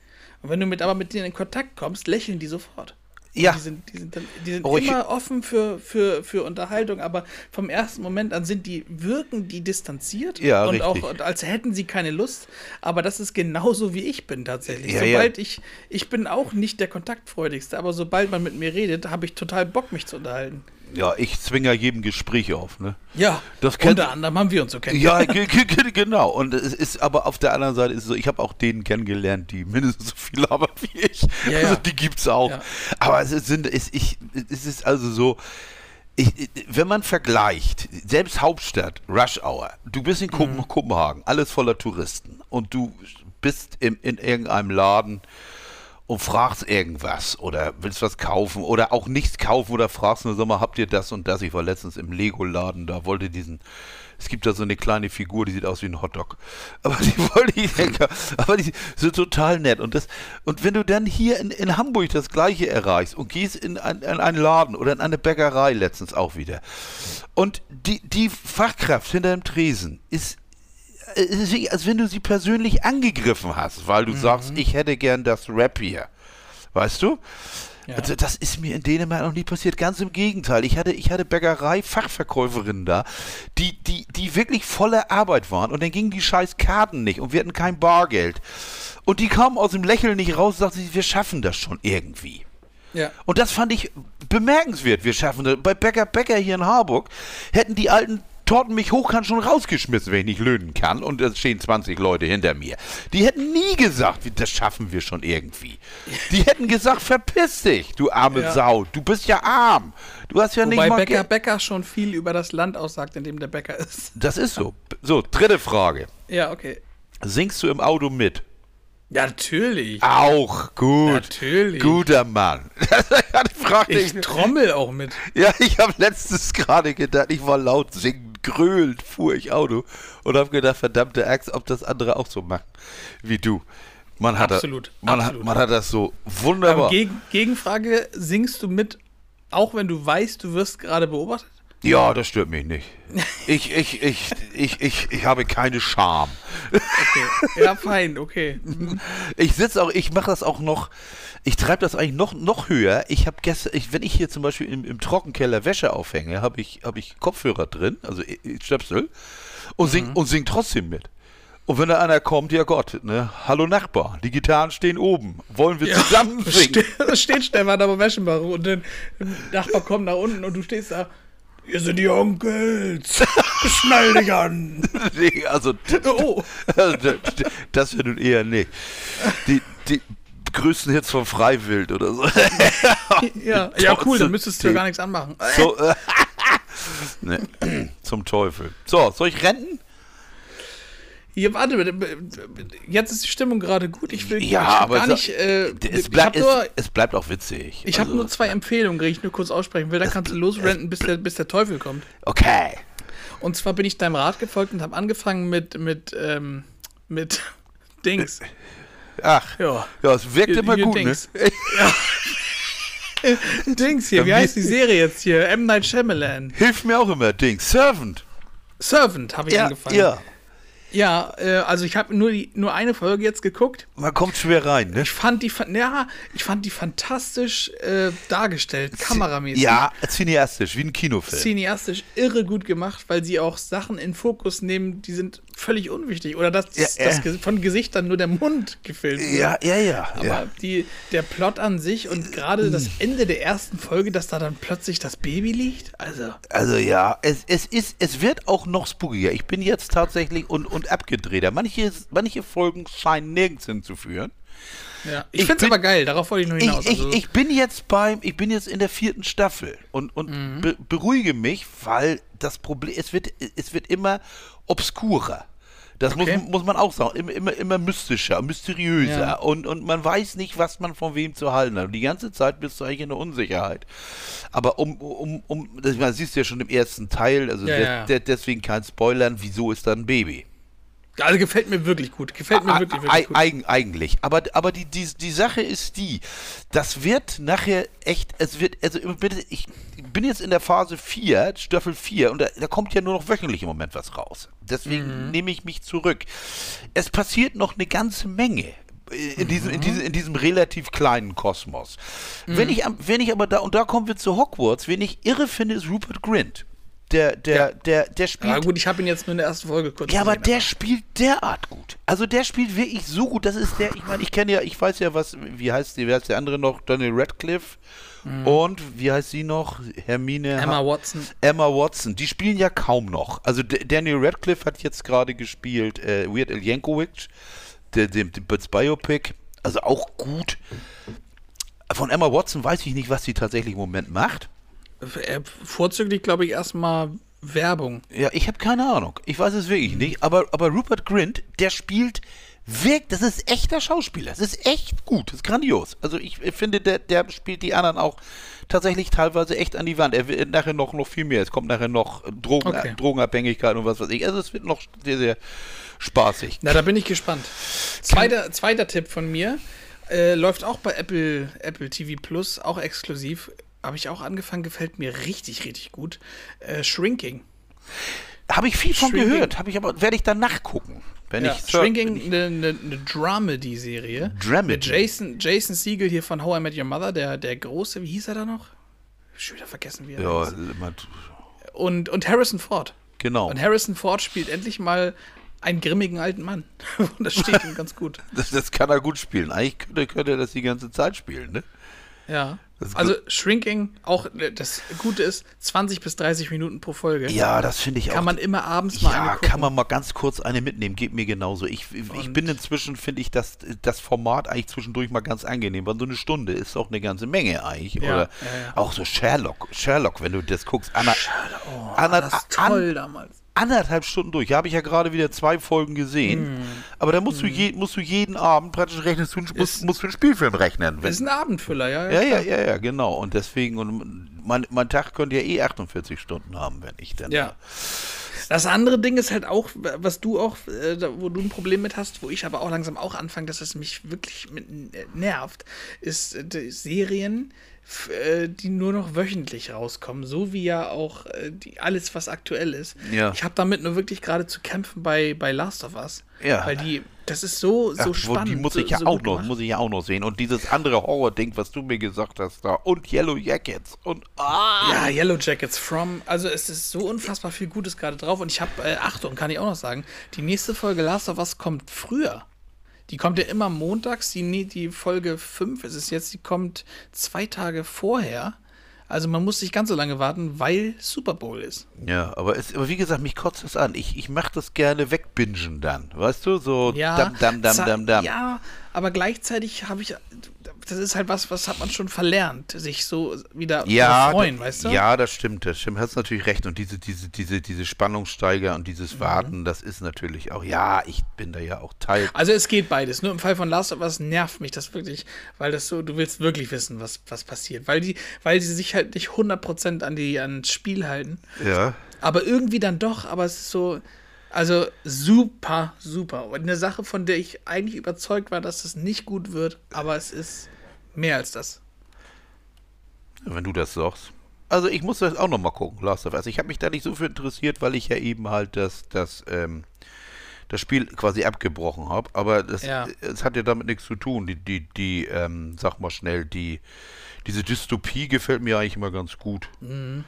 Und wenn du mit aber mit denen in Kontakt kommst, lächeln die sofort. Ja. Die sind, die sind, dann, die sind Oh, immer offen für, für, für Unterhaltung, aber vom ersten Moment an sind die, wirken die distanziert Ja, und richtig. auch als hätten sie keine Lust. Aber das ist genauso wie ich bin tatsächlich. Ja, ja. sobald ich, ich bin auch nicht der kontaktfreudigste, aber sobald man mit mir redet, habe ich total Bock, mich zu unterhalten. Ja, ich zwinge ja jedem Gespräch auf, ne? Ja, Das kennt- unter anderem haben wir uns so Ja, kennengelernt. ge- ge- ge- genau. Und es ist aber auf der anderen Seite ist es so, ich habe auch denen kennengelernt, die mindestens so viel haben wie ich. Ja, also ja. die gibt's auch. Ja. Aber es ist, sind, es, ich, es ist also so, ich, wenn man vergleicht, selbst Hauptstadt, Rush Hour, du bist in Mhm. Kopenhagen, alles voller Touristen und du bist im, in irgendeinem Laden und fragst irgendwas oder willst was kaufen oder auch nichts kaufen oder fragst nur, sag mal, habt ihr das und das? Ich war letztens im Lego-Laden, da wollte diesen, es gibt da so eine kleine Figur, die sieht aus wie ein Hotdog. Aber die wollte ich, aber die sind total nett. Und das, und wenn du dann hier in, in Hamburg das Gleiche erreichst und gehst in, ein, in einen Laden oder in eine Bäckerei letztens auch wieder und die, die Fachkraft hinter dem Tresen ist es ist wie, als wenn du sie persönlich angegriffen hast, weil du sagst, ich hätte gern das Rap hier. Weißt du? Ja. Also das ist mir in Dänemark noch nie passiert. Ganz im Gegenteil. Ich hatte, ich hatte Bäckerei-Fachverkäuferinnen da, die, die, die wirklich voller Arbeit waren und dann gingen die scheiß Karten nicht und wir hatten kein Bargeld. Und die kamen aus dem Lächeln nicht raus und sagten, wir schaffen das schon irgendwie. Ja. Und das fand ich bemerkenswert. Wir schaffen das. Bei Bäcker Bäcker hier in Harburg hätten die alten Torten mich hochkant schon rausgeschmissen, wenn ich nicht löhnen kann. Und es stehen 20 Leute hinter mir. Die hätten nie gesagt, das schaffen wir schon irgendwie. Die hätten gesagt, verpiss dich, du arme Ja. Sau. Du bist ja arm. Du hast ja Wobei nicht mal Bäcker. Bäcker schon viel über das Land aussagt, in dem der Bäcker ist. Das ist so. So, dritte Frage. Ja, okay. Singst du im Auto mit? Ja, natürlich. Auch gut. Natürlich. Guter Mann. ich Ich trommel auch mit. Ja, ich habe letztens gerade gedacht, ich war laut singend, gröhlend, fuhr ich Auto und habe gedacht, verdammte Axt, ob das andere auch so machen wie du. Man hat, Absolut, Da, man, absolut. Hat, man hat das so wunderbar. Gegen, Gegenfrage, singst du mit, auch wenn du weißt, du wirst gerade beobachtet? Ja, das stört mich nicht. Ich, ich, ich, ich, ich, ich habe keine Scham. Okay. Ja, fein, okay. Ich sitze auch, ich mache das auch noch, ich treibe das eigentlich noch, noch höher. Ich habe gestern, ich, wenn ich hier zum Beispiel im, im Trockenkeller Wäsche aufhänge, habe ich, hab ich Kopfhörer drin, also i- i- Stöpsel, und sing, Mhm. und sing trotzdem mit. Und wenn da einer kommt, ja Gott, ne, hallo Nachbar, die Gitarren stehen oben, wollen wir zusammen singen? Da steht Stefan aber Wäschenbach und dann der Nachbar kommt nach unten und du stehst da. Hier sind die Onkels. Schnall dich an. Nee, also, Oh. also das- wäre nun eher nicht. Die, die größten Hits von Freiwild oder so. Ja, ja cool, dann müsstest du ja gar nichts anmachen. So, äh, ne, zum Teufel. So, soll ich rennen? Hier, warte, jetzt ist die Stimmung gerade gut. Ich will Ja, ich aber gar so- nicht. Äh, Es, bleib, habe nur, es, es bleibt auch witzig. ich Also, nur zwei Empfehlungen, die ich nur kurz aussprechen will. Dann kannst du losrenten, bis der, bis der Teufel kommt. Okay. Und zwar bin ich deinem Rat gefolgt und habe angefangen mit, mit, ähm, mit Dings. Ach, Ja. ja, es wirkt Hier- immer hier gut, Dings. ne? Dings hier, wie Ja, heißt die Serie jetzt hier? M. Night Shyamalan. Hilft mir auch immer, Ding. Servant. Servant habe ich Ja, angefangen. ja. Ja, äh, also ich habe nur, die- nur eine Folge jetzt geguckt. Man kommt schwer rein, ne? Ich fand die, ja, ich fand die fantastisch äh, dargestellt, kameramäßig. Ja, cineastisch, wie ein Kinofilm. Cineastisch irre gut gemacht, weil sie auch Sachen in Fokus nehmen, die sind völlig unwichtig. Oder dass Ja, das äh. Ge- von Gesichtern nur der Mund gefilmt wird. ja, ja, ja. Aber ja. die, der Plot an sich und gerade das Ende der ersten Folge, dass da dann plötzlich das Baby liegt, also Also ja, es, es ist, es wird auch noch spookiger. Ich bin jetzt tatsächlich und, und abgedrehter. Manche, manche Folgen scheinen nirgends hinzuführen. ja. Ich, Ich finde es aber geil, darauf wollte ich nur Ich, hinaus. ich, also, ich bin jetzt beim, ich bin jetzt in der vierten Staffel und, und Mhm. be beruhige mich, weil das Problem, es wird, es wird immer obskurer. Das Okay. muss, muss man auch sagen. Immer, immer, immer mystischer, mysteriöser. Ja. Und, und man weiß nicht, was man von wem zu halten hat. Und die ganze Zeit bist du eigentlich in der Unsicherheit. Aber um, um, um, das man siehst du ja schon im ersten Teil, also Ja, de- de- deswegen kein Spoilern, wieso ist da ein Baby? Also gefällt mir wirklich gut. Gefällt mir wirklich, wirklich gut. Eigen, eigentlich. Aber, aber die, die, die Sache ist die, das wird nachher echt, es wird, also bitte, ich bin jetzt in der Phase 4, Staffel 4, und da, da kommt ja nur noch wöchentlich im Moment was raus. Deswegen Mhm. nehme ich mich zurück. Es passiert noch eine ganze Menge. In diesem, in, Mhm. diesem, in diesem relativ kleinen Kosmos. Wenn, ich, wenn ich aber da, und da kommen wir zu Hogwarts, wen ich irre finde, ist Rupert Grint. Der, der, Ja. der, der spielt. Ja gut, ich habe ihn jetzt nur in der ersten Folge kurz Ja, aber gesehen, der spielt derart gut. Also der spielt wirklich so gut. Das ist der, ich meine, ich kenne ja, ich weiß ja, was, wie heißt die, wie heißt der andere noch? Daniel Radcliffe. Und wie heißt sie noch? Hermine. Mhm. Emma Ha- Watson. Emma Watson. Die spielen ja kaum noch. Also D Daniel Radcliffe hat jetzt gerade gespielt äh, Weird Al Yankovic, dem, dem das Biopic. Also auch gut. Von Emma Watson weiß ich nicht, was sie tatsächlich im Moment macht. Äh, Vorzüglich, glaube ich, erstmal Werbung. Ja, ich habe keine Ahnung. Ich weiß es wirklich nicht. Aber, aber Rupert Grint, der spielt wirkt, das ist echter Schauspieler. Das ist echt gut. Das ist grandios. Also ich finde, der, der spielt die anderen auch tatsächlich teilweise echt an die Wand. Er wird nachher noch, noch viel mehr. Es kommt nachher noch Drogen, Okay. Drogenabhängigkeit und was weiß ich. Also es wird noch sehr, sehr spaßig. Na, da bin ich gespannt. Zweiter, zweiter Tipp von mir. Äh, läuft auch bei Apple, Apple TV Plus, auch exklusiv. Habe ich auch angefangen, gefällt mir richtig, richtig gut. Äh, Shrinking. Habe ich viel von Shrinking. gehört. Habe ich aber, werde ich dann nachgucken. Wenn Ja, ich Shrinking, eine ne, ne Dramedy-Serie. Dramedy. Mit Jason, Jason Siegel hier von How I Met Your Mother, der, der große, wie hieß er da noch? Schon wieder vergessen, wie er Ja, immer- Und, und Harrison Ford. genau. Und Harrison Ford spielt endlich mal einen grimmigen alten Mann. Und das steht ihm ganz gut. Das, das kann er gut spielen. Eigentlich könnte, könnte er das die ganze Zeit spielen, ne? Ja. Also Shrinking, auch äh, das Gute ist, 20 bis 30 Minuten pro Folge. Ja, das finde ich auch. Kann man immer abends mal Ja, angucken. kann man mal ganz kurz eine mitnehmen. Geht mir genauso. Ich, ich bin inzwischen, finde ich, das, das Format eigentlich zwischendurch mal ganz angenehm. Weil so eine Stunde ist auch eine ganze Menge eigentlich. Ja, Oder ja, ja. auch so Sherlock. Sherlock, wenn du das guckst. Anna, Oh, Anna, das ist toll An, damals. Anderthalb Stunden durch. Habe ich ja gerade wieder zwei Folgen gesehen. Mm. Aber da musst, mm. du je, musst du jeden Abend praktisch rechnest, du, musst, musst du einen Spielfilm rechnen. Das ist ein Abendfüller, ja. Ja, ja, ja, ja, genau. Und deswegen, und mein, mein Tag könnte ja eh 48 Stunden haben, wenn ich dann. Ja. Das andere Ding ist halt auch, was du auch, äh, wo du ein Problem mit hast, wo ich aber auch langsam auch anfange, dass es mich wirklich mit, äh, nervt, ist äh, Serien, die nur noch wöchentlich rauskommen, so wie ja auch äh, die, alles, was aktuell ist. Ja. Ich habe damit nur wirklich gerade zu kämpfen bei, bei Last of Us. Ja. Weil die, das ist so, so Ach, spannend. Die muss ich ja so, auch noch, muss ich ja auch noch sehen. Und dieses andere Horror-Ding, was du mir gesagt hast da. Und Yellow Jackets. Und ah. Ja, Yellow Jackets from. Also es ist so unfassbar viel Gutes gerade drauf. Und ich habe, äh, Achtung, kann ich auch noch sagen, die nächste Folge Last of Us kommt früher. Die kommt ja immer montags, die, die Folge 5 ist es jetzt, die kommt zwei Tage vorher. Also man muss nicht ganz so lange warten, weil Super Bowl ist. Ja, aber, es, aber wie gesagt, mich kotzt es an. Ich, ich mache das gerne wegbingen dann. Weißt du? So ja, dam, dam, dam, dam, dam. Ja, aber gleichzeitig habe ich, das ist halt was, was hat man schon verlernt, sich so wieder ja, zu freuen, weißt du? Ja, das stimmt, das stimmt. Hast natürlich recht. Und diese, diese, diese, diese Spannungssteiger und dieses mhm. Warten, mhm. das ist natürlich auch, ja, ich bin da ja auch Teil. Also es geht beides. Nur im Fall von Last of Us nervt mich das wirklich, weil das so, du willst wirklich wissen, was, was passiert. Weil die, weil sie sich halt nicht 100% an die, ans Spiel halten. Ja. Aber irgendwie dann doch, aber es ist so, also super, super. Und eine Sache, von der ich eigentlich überzeugt war, dass es nicht gut wird, aber es ist mehr als das. Wenn du das sagst. Also ich muss das auch noch mal gucken, Last of Us. Ich habe mich da nicht so für interessiert, weil ich ja eben halt das, das, ähm, das Spiel quasi abgebrochen habe. Aber das, ja. es hat ja damit nichts zu tun. Die, die, die, ähm, sag mal schnell, die, diese Dystopie gefällt mir eigentlich immer ganz gut. Mhm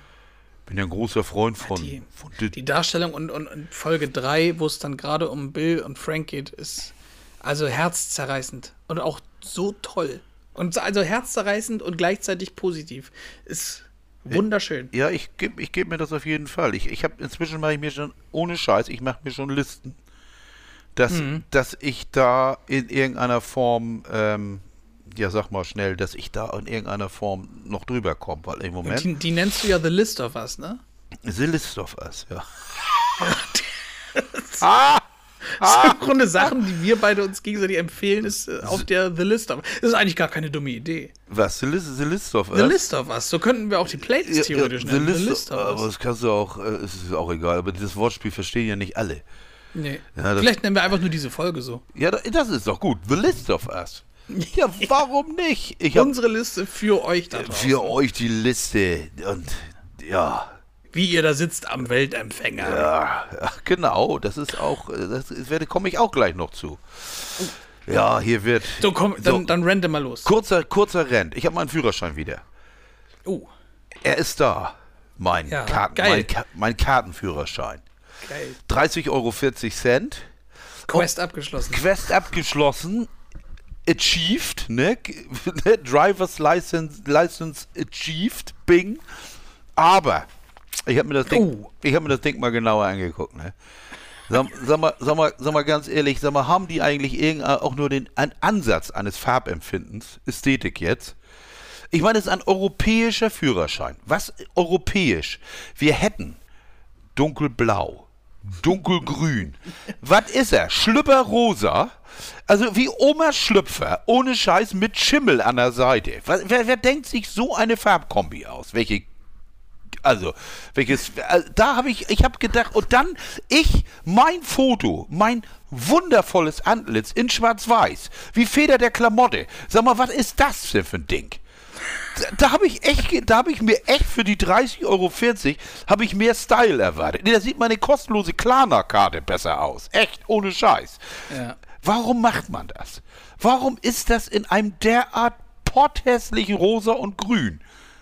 bin ja ein großer Freund von. Die, von die Darstellung und, und, und Folge 3, wo es dann gerade um Bill und Frank geht, ist also herzzerreißend und auch so toll. Und also herzzerreißend und gleichzeitig positiv. Ist wunderschön. Ja, ich gebe ich geb mir das auf jeden Fall. Ich, ich habe inzwischen mache ich mir schon, ohne Scheiß, ich mache mir schon Listen. Dass, mhm. dass ich da in irgendeiner Form ähm, ja, sag mal schnell, dass ich da in irgendeiner Form noch drüber komme, weil im Moment. Die, die, nennst du ja The List of Us, ne? The List of Us, ja. ah! Ah. Im Grunde Sachen, die wir beide uns gegenseitig empfehlen, ist äh, auf der The List of Us. Das ist eigentlich gar keine dumme Idee. Was? The List, the list of Us? The List of Us. So könnten wir auch die Playlist ja, theoretisch ja, the nennen. List, the List of Us. Aber das kannst du auch, äh, ist auch egal, aber dieses Wortspiel verstehen ja nicht alle. Nee. Ja, Vielleicht nennen wir einfach nur diese Folge so. Ja, das ist doch gut. The List of Us. Ja, warum nicht? Ich Unsere Liste für euch da draußen. Für euch die Liste. Und ja. Wie ihr da sitzt am Weltempfänger. Ja, genau. Das ist auch, das werde komme ich auch gleich noch zu. Ja, hier wird. So, komm, dann, so, dann rente mal los. Kurzer, kurzer Rent. Ich habe meinen Führerschein wieder. Oh. Er ist da. Mein, ja, Karten, mein, mein, Kartenführerschein. Geil. 30,40 Euro. Quest abgeschlossen. Quest abgeschlossen achieved, ne? Driver's License, License achieved, Bing. Aber ich habe mir das Ding, oh. ich habe mir das Ding mal genauer angeguckt, ne? Sag, sag, mal, sag, mal, sag mal ganz ehrlich, sag mal, haben die eigentlich irgendein, auch nur den einen Ansatz eines Farbempfindens, Ästhetik jetzt? Ich meine, es ist ein europäischer Führerschein. Was europäisch? Wir hätten dunkelblau, dunkelgrün. Was ist er? Schlüpperrosa? Also wie Oma Schlüpfer, ohne Scheiß mit Schimmel an der Seite. Wer, wer denkt sich so eine Farbkombi aus? Welche also, welches, äh, da habe ich, ich habe gedacht, und dann ich, mein Foto, mein wundervolles Antlitz in schwarz-weiß, wie Feder der Klamotte. Sag mal, was ist das denn für ein Ding? Da, da habe ich echt, da habe ich mir echt für die 30,40 Euro habe ich mehr Style erwartet. Nee, da sieht meine kostenlose Klarna-Karte besser aus. Echt, ohne Scheiß. Ja. Warum macht man das? Warum ist das in einem derart potthässlichen Rosa und Grün?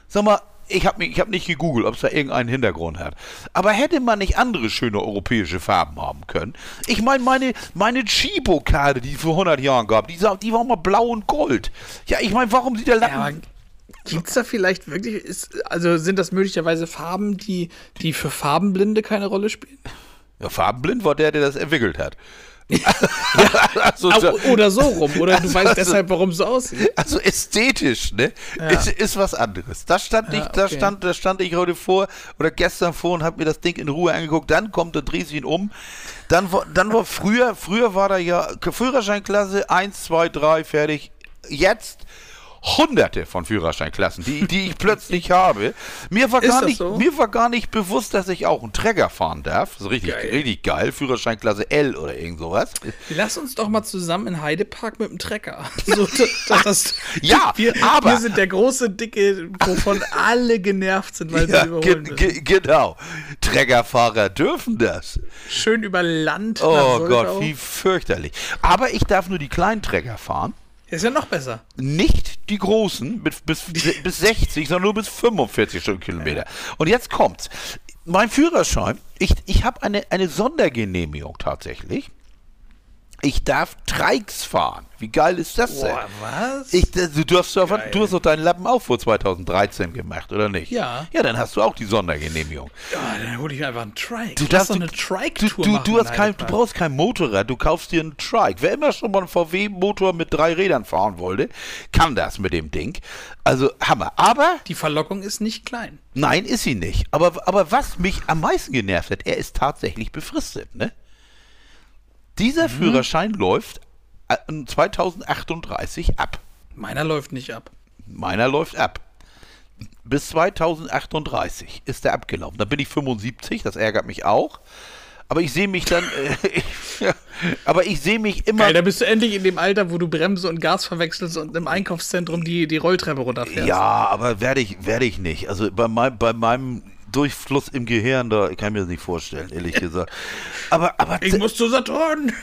Sag mal, ich habe hab nicht gegoogelt, ob es da irgendeinen Hintergrund hat. Aber hätte man nicht andere schöne europäische Farben haben können? Ich meine, meine, meine Chibo-Karte, die es vor 100 Jahren gab, die, die war mal blau und gold. Ja, ich meine, warum sieht der Lappen... Ja, Gibt es da vielleicht wirklich, ist, also sind das möglicherweise Farben, die, die für Farbenblinde keine Rolle spielen? Ja, farbenblind war der, der das entwickelt hat. also, oder so rum, oder du also, weißt deshalb, warum es so aussieht. Also ästhetisch, ne? Ja. Ist, ist was anderes. Da stand, ja, ich, da, okay. stand, da stand ich heute vor oder gestern vor und habe mir das Ding in Ruhe angeguckt. Dann kommt der ihn um. Dann war, dann war früher, früher war da ja Führerscheinklasse 1, 2, 3, fertig. Jetzt hunderte von Führerscheinklassen, die, die ich plötzlich habe. Mir war, gar nicht, so? mir war gar nicht bewusst, dass ich auch einen Träger fahren darf. So richtig geil. richtig geil. Führerscheinklasse L oder irgend sowas. Lass uns doch mal zusammen in Heidepark mit dem Trecker. So, das, das, ja, wir, aber. Wir sind der große, dicke, wovon alle genervt sind, weil ja, sie überholen ge ge Genau. Trägerfahrer dürfen das. Schön über Land. Oh Gott, wie fürchterlich. Aber ich darf nur die kleinen Träger fahren. Ist ja noch besser. Nicht die großen bis, bis, bis 60, sondern nur bis 45 Stundenkilometer. Und jetzt kommt's. Mein Führerschein, ich, ich habe eine, eine Sondergenehmigung tatsächlich. Ich darf Trikes fahren. Wie geil ist das denn? Boah, was? Ich, du, du, hast, doch, du hast doch deinen Lappen auch vor 2013 gemacht, oder nicht? Ja. Ja, dann hast du auch die Sondergenehmigung. Ja, dann hole ich mir einfach einen Trike. Du, darfst, doch eine Trike-Tour du, du, du, kein, du brauchst kein Motorrad, du kaufst dir einen Trike. Wer immer schon mal einen VW-Motor mit drei Rädern fahren wollte, kann das mit dem Ding. Also Hammer. Aber... Die Verlockung ist nicht klein. Nein, ist sie nicht. Aber, aber was mich am meisten genervt hat, er ist tatsächlich befristet, ne? Dieser mhm. Führerschein läuft 2038 äh, ab. Meiner läuft nicht ab. Meiner läuft ab. Bis 2038 ist er abgelaufen. Da bin ich 75, das ärgert mich auch. Aber ich sehe mich dann. Äh, ja, aber ich sehe mich immer. Geil, da bist du endlich in dem Alter, wo du Bremse und Gas verwechselst und im Einkaufszentrum die, die Rolltreppe runterfährst. Ja, aber werde ich, werd ich nicht. Also bei, mein, bei meinem Durchfluss im Gehirn, da kann ich mir das nicht vorstellen, ehrlich gesagt. Aber, aber ich muss zu Saturn.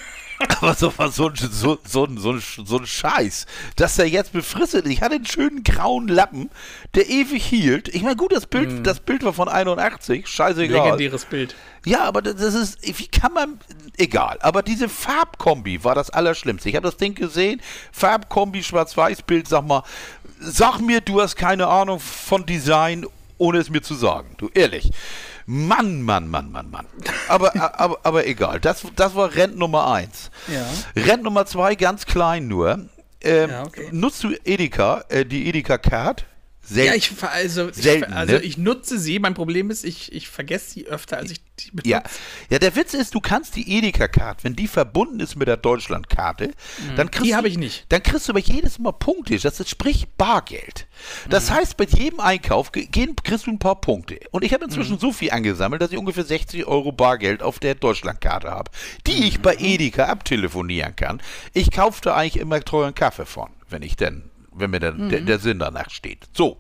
Aber so, so, so, so, so, so ein Scheiß, dass er jetzt befristet ist. Ich hatte einen schönen grauen Lappen, der ewig hielt. Ich meine, gut, das Bild, mm. das Bild war von 81, scheißegal. Legendäres Bild. Ja, aber das ist, wie kann man, egal. Aber diese Farbkombi war das Allerschlimmste. Ich habe das Ding gesehen, Farbkombi, Schwarz-Weiß-Bild, sag mal, sag mir, du hast keine Ahnung von Design ohne es mir zu sagen. Du, ehrlich. Mann, Mann, Mann, Mann, Mann. Aber, aber, aber egal. Das, das war Rent Nummer 1. Ja. Rent Nummer 2 ganz klein nur. Ähm, ja, okay. Nutzt du Edeka, äh, die Edeka Card? Selten. Ja, ich, also, Selten, ich, also ne? ich nutze sie. Mein Problem ist, ich, ich vergesse sie öfter, als ich die benutze. Ja. ja, der Witz ist, du kannst die Edeka-Karte, wenn die verbunden ist mit der Deutschland-Karte, mhm. dann kriegst die habe ich nicht. Dann kriegst du aber jedes Mal Punkte. Das ist sprich Bargeld. Das mhm. heißt, bei jedem Einkauf gehen, kriegst du ein paar Punkte. Und ich habe inzwischen mhm. so viel angesammelt, dass ich ungefähr 60 Euro Bargeld auf der Deutschland-Karte habe, die ich bei mhm. Edeka abtelefonieren kann. Ich kaufe da eigentlich immer teuren Kaffee von, wenn ich denn wenn mir der, mhm. der, der, Sinn danach steht. So,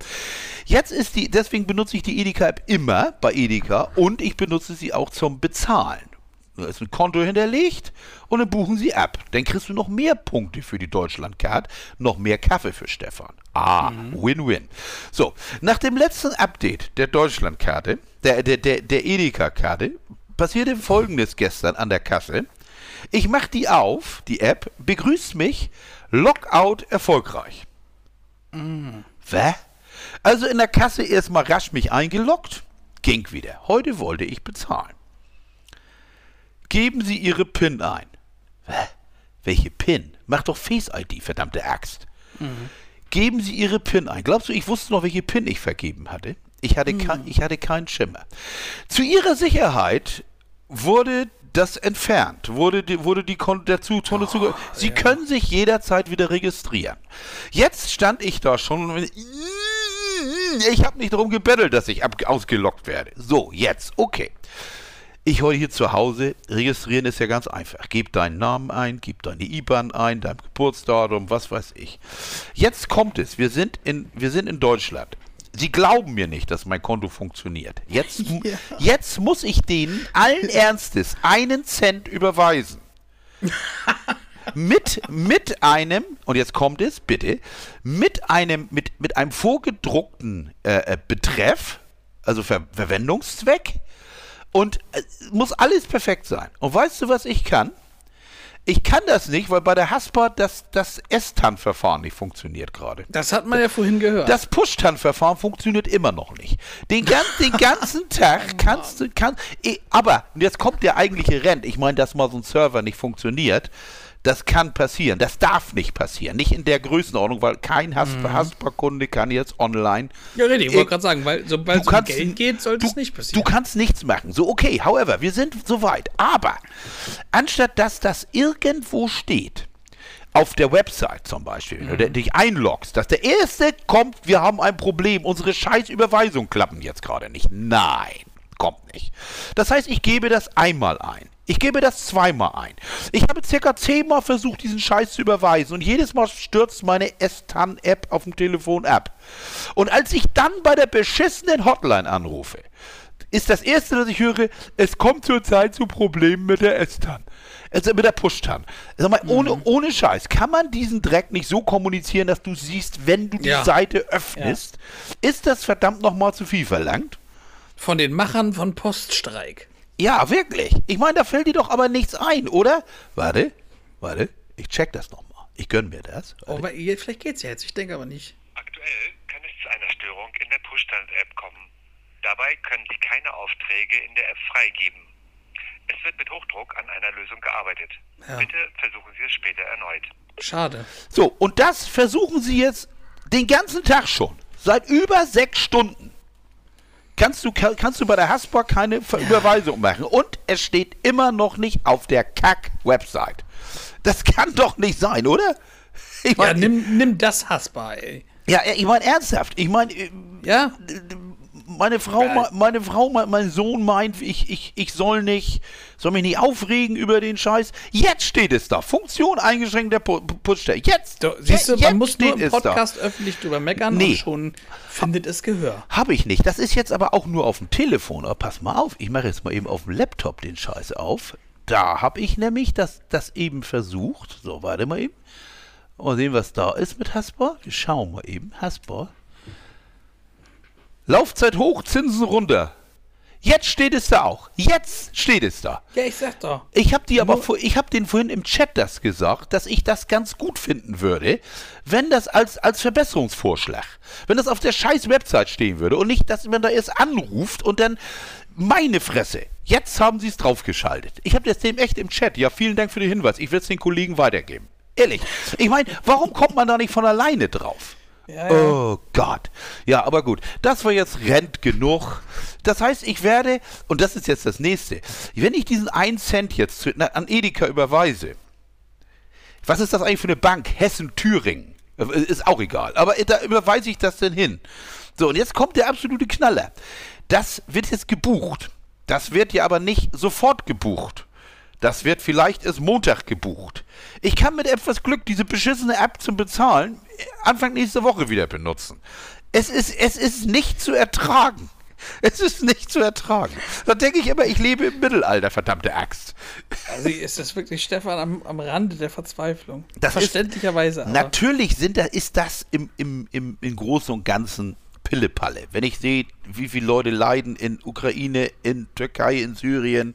jetzt ist die, deswegen benutze ich die Edeka-App immer bei Edeka und ich benutze sie auch zum Bezahlen. Da ist ein Konto hinterlegt und dann buchen sie ab. Dann kriegst du noch mehr Punkte für die Deutschlandcard, noch mehr Kaffee für Stefan. Ah, mhm. Win-Win. So, nach dem letzten Update der Deutschlandkarte, der, der, der, der Edeka-Karte, passierte folgendes gestern an der Kasse. Ich mache die auf, die App, begrüßt mich, Lockout erfolgreich. Mm. Was? Also in der Kasse erstmal rasch mich eingeloggt, ging wieder. Heute wollte ich bezahlen. Geben Sie Ihre PIN ein. Was? Welche PIN? Mach doch Face-ID, verdammte Axt. Mhm. Geben Sie Ihre PIN ein. Glaubst du, ich wusste noch, welche PIN ich vergeben hatte? Ich hatte, mhm. kein, ich hatte keinen Schimmer. Zu Ihrer Sicherheit wurde das entfernt, wurde die, wurde die Kon dazu oh, zu, Sie ja. können sich jederzeit wieder registrieren. Jetzt stand ich da schon und ich habe nicht darum gebettelt, dass ich ausgelockt werde. So, jetzt, okay. Ich heute hier zu Hause, registrieren ist ja ganz einfach. Gib deinen Namen ein, gib deine IBAN ein, dein Geburtsdatum, was weiß ich. Jetzt kommt es, wir sind in, wir sind in Deutschland. Sie glauben mir nicht, dass mein Konto funktioniert. Jetzt, ja. jetzt muss ich denen allen Ernstes einen Cent überweisen. mit, mit einem, und jetzt kommt es, bitte, mit einem, mit, mit einem vorgedruckten äh, äh Betreff, also Ver Verwendungszweck, und äh, muss alles perfekt sein. Und weißt du, was ich kann? Ich kann das nicht, weil bei der Haspa das, das S-TAN-Verfahren nicht funktioniert gerade. Das hat man ja vorhin gehört. Das Push-TAN-Verfahren funktioniert immer noch nicht. Den, gan den ganzen Tag kannst du, kann, aber und jetzt kommt der eigentliche Rent. Ich meine, dass mal so ein Server nicht funktioniert. Das kann passieren. Das darf nicht passieren. Nicht in der Größenordnung, weil kein Mhm. Haspa-Kunde kann jetzt online ja, richtig, ich wollte gerade sagen, weil sobald du es um Geld geht, sollte du, es nicht passieren. Du kannst nichts machen. So, okay, however, wir sind soweit. Aber anstatt dass das irgendwo steht, auf der Website zum Beispiel, wenn du Mhm. dich einloggst, dass der erste kommt, wir haben ein Problem, unsere scheiß Überweisungen klappen jetzt gerade nicht. Nein, kommt nicht. Das heißt, ich gebe das einmal ein. Ich gebe das zweimal ein. Ich habe circa zehnmal versucht, diesen Scheiß zu überweisen und jedes Mal stürzt meine S-TAN-App auf dem Telefon ab. Und als ich dann bei der beschissenen Hotline anrufe, ist das erste, was ich höre, es kommt zurzeit zu Problemen mit der S-TAN. Also mit der Push-TAN. Sag mal, ohne, ohne Scheiß, kann man diesen Dreck nicht so kommunizieren, dass du siehst, wenn du die Ja. Seite öffnest? Ist das verdammt nochmal zu viel verlangt? Von den Machern von Poststreik. Ja, wirklich. Ich meine, da fällt dir doch aber nichts ein, oder? Warte, warte, ich check das nochmal. Ich gönn mir das. Oh, aber vielleicht geht's ja jetzt, ich denke aber nicht. Aktuell kann es zu einer Störung in der Push-Stand-App kommen. Dabei können Sie keine Aufträge in der App freigeben. Es wird mit Hochdruck an einer Lösung gearbeitet. Ja. Bitte versuchen Sie es später erneut. Schade. So, und das versuchen sie jetzt den ganzen Tag schon. Seit über sechs Stunden. Kannst du, ka- kannst du bei der Haspa keine Ver Überweisung machen. Und es steht immer noch nicht auf der Kack-Website. Das kann doch nicht sein, oder? Ich Ja, meine, nimm, nimm das Haspa, ey. ja, ich meine ernsthaft. Ich meine, äh, Ja? Meine Frau, meine Frau, me- mein Sohn meint, ich, ich, ich soll nicht, soll mich nicht aufregen über den Scheiß. Jetzt steht es da. Funktion eingeschränkt der Pu- Push-Stelle. Jetzt. So, siehst du, man muss nur im. Podcast öffentlich drüber meckern Nee. und schon findet es Gehör. Habe ich nicht. Das ist jetzt aber auch nur auf dem Telefon. Aber pass mal auf, ich mache jetzt mal eben auf dem Laptop den Scheiß auf. Da habe ich nämlich das, das eben versucht. So, warte mal eben. Mal sehen, was da ist mit Haspa. Wir schauen mal eben. Haspa. Laufzeit hoch, Zinsen runter. Jetzt steht es da auch. Jetzt steht es da. Ja, ich sag doch. Ich habe die aber vor, ich habe den vorhin im Chat das gesagt, dass ich das ganz gut finden würde, wenn das als als Verbesserungsvorschlag, wenn das auf der scheiß Website stehen würde und nicht, dass man da erst anruft und dann meine Fresse. Jetzt haben sie es draufgeschaltet. Ich habe das dem echt im Chat. Ja, vielen Dank für den Hinweis. Ich werde es den Kollegen weitergeben. Ehrlich. Ich meine, warum kommt man da nicht von alleine drauf? Ja, ja. Oh Gott. Ja, aber gut. Das war jetzt Rent genug. Das heißt, ich werde, und das ist jetzt das nächste, wenn ich diesen 1 Cent jetzt zu, na, an Edeka überweise, was ist das eigentlich für eine Bank? Hessen-Thüringen. Äh, Ist auch egal. Aber da überweise ich das denn hin. So, und jetzt kommt der absolute Knaller. Das wird jetzt gebucht. Das wird ja aber nicht sofort gebucht. Das wird vielleicht erst Montag gebucht. Ich kann mit etwas Glück diese beschissene App zum Bezahlen Anfang nächste Woche wieder benutzen. Es ist, es ist nicht zu ertragen. Es ist nicht zu ertragen. Da denke ich immer, ich lebe im Mittelalter, verdammte Axt. Also ist das wirklich Stefan am, am Rande der Verzweiflung. Das ist- Verständlicherweise. aber. Natürlich sind da, ist das im, im, im, im Großen und Ganzen Pillepalle. Wenn ich sehe, wie viele Leute leiden in Ukraine, in Türkei, in Syrien,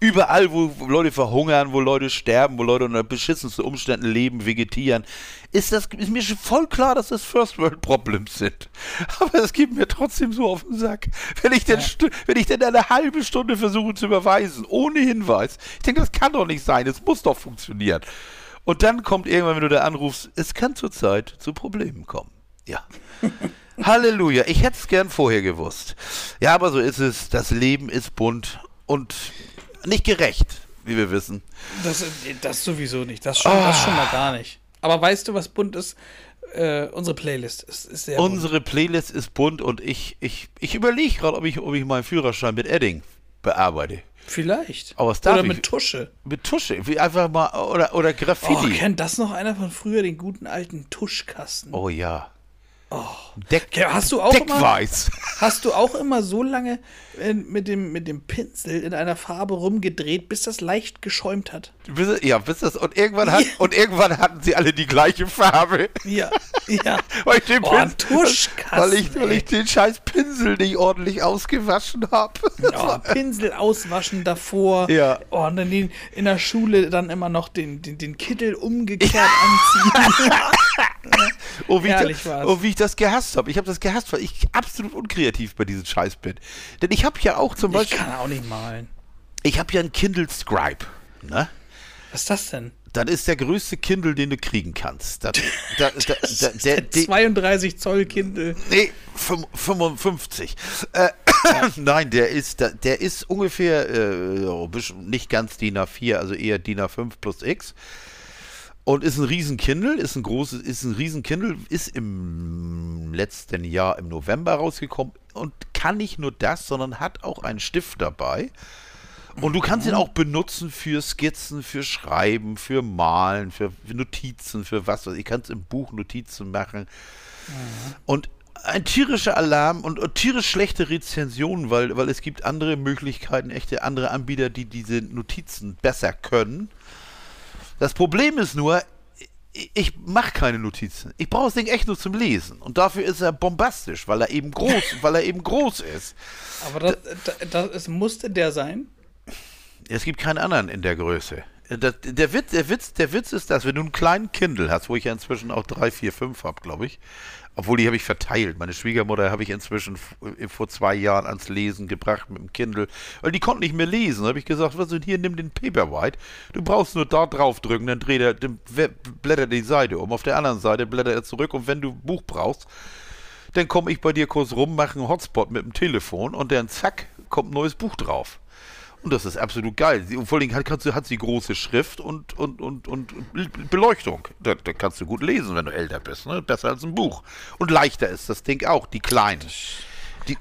überall, wo Leute verhungern, wo Leute sterben, wo Leute unter beschissensten Umständen leben, vegetieren, ist das ist mir schon voll klar, dass das First World Problems sind. Aber es geht mir trotzdem so auf den Sack. Wenn ich denn, stu- wenn ich denn eine halbe Stunde versuche zu überweisen, ohne Hinweis, ich denke, das kann doch nicht sein, es muss doch funktionieren. Und dann kommt irgendwann, wenn du da anrufst, es kann zurzeit zu Problemen kommen. Ja. Halleluja. Ich hätte es gern vorher gewusst. Ja, aber so ist es. Das Leben ist bunt und nicht gerecht, wie wir wissen. Das, das sowieso nicht. Das schon, das schon mal gar nicht. Aber weißt du, was bunt ist? Äh, unsere Playlist ist, ist sehr bunt. Unsere Playlist ist bunt und ich, ich, ich überlege gerade, ob ich, ob ich meinen Führerschein mit Edding bearbeite. Vielleicht. Aber was darf Oder ich? mit Tusche. Mit Tusche. Wie einfach mal, oder, oder Oh, Graffiti. kennt das noch einer von früher, den guten alten Tuschkasten? Oh, ja. Deck, Ja, hast du auch immer, Deckweiß. hast du auch immer so lange äh, mit, dem, mit dem Pinsel in einer Farbe rumgedreht, bis das leicht geschäumt hat? Bis, ja, bis das, und irgendwann, hat, und irgendwann hatten sie alle die gleiche Farbe. Ja, Ja. weil ich den Oh, Pinsel, weil ich, weil ich den scheiß Pinsel nicht ordentlich ausgewaschen habe. Oh, Pinsel auswaschen davor. Ja. Oh, und dann den, in der Schule dann immer noch den, den, den Kittel umgekehrt anziehen. Oh, wie, ich, da- oh, wie ich das gehasst habe. Ich habe das gehasst, weil ich absolut unkreativ bei diesem Scheiß bin. Denn ich habe ja auch zum ich Beispiel, kann auch nicht malen. ich habe ja einen Kindle Scribe. Ne? Was ist das denn? Das ist der größte Kindle, den du kriegen kannst. Das, da, da, da, der, der, 32 Zoll Kindle. Nee, fünf- 55. Äh, Nein, der ist, der, der ist ungefähr äh, ja, ein nicht ganz DIN A4, also eher DIN A5 plus X. Und ist ein riesen Kindle, ist ein großes, ist ein riesen Kindle, ist im letzten Jahr im November rausgekommen und kann nicht nur das, sondern hat auch einen Stift dabei. Und du kannst ihn auch benutzen für Skizzen, für Schreiben, für Malen, für Notizen, für was ich. kannst im Buch Notizen machen. Und ein tierischer Alarm und, und tierisch schlechte Rezensionen, weil, weil es gibt andere Möglichkeiten, echte andere Anbieter, die diese Notizen besser können. Das Problem ist nur, ich, mache keine Notizen. Ich brauche das Ding echt nur zum Lesen. Und dafür ist er bombastisch, weil er eben groß, weil er eben groß ist. Aber das, das, das, es musste der sein. Es gibt keinen anderen in der Größe. Das, der, Witz, der, Witz, der Witz ist, dass wenn du einen kleinen Kindle hast, wo ich ja inzwischen auch drei, vier, fünf habe, glaube ich, obwohl die habe ich verteilt. Meine Schwiegermutter habe ich inzwischen f- vor zwei Jahren ans Lesen gebracht mit dem Kindle, weil die konnten nicht mehr lesen. Da habe ich gesagt, was denn hier, nimm den Paperwhite. Du brauchst nur da drauf drücken, dann dreht er, blättert die Seite um. Auf der anderen Seite blättert er zurück und wenn du ein Buch brauchst, dann komme ich bei dir kurz rum, mache einen Hotspot mit dem Telefon und dann zack, kommt ein neues Buch drauf. Und das ist absolut geil. Sie- Und vor allem hat, kannst du, hat sie große Schrift und, und, und, und Beleuchtung. Da, da kannst du gut lesen, wenn du älter bist. Ne? Besser als ein Buch. Und leichter ist das Ding auch, die kleinen.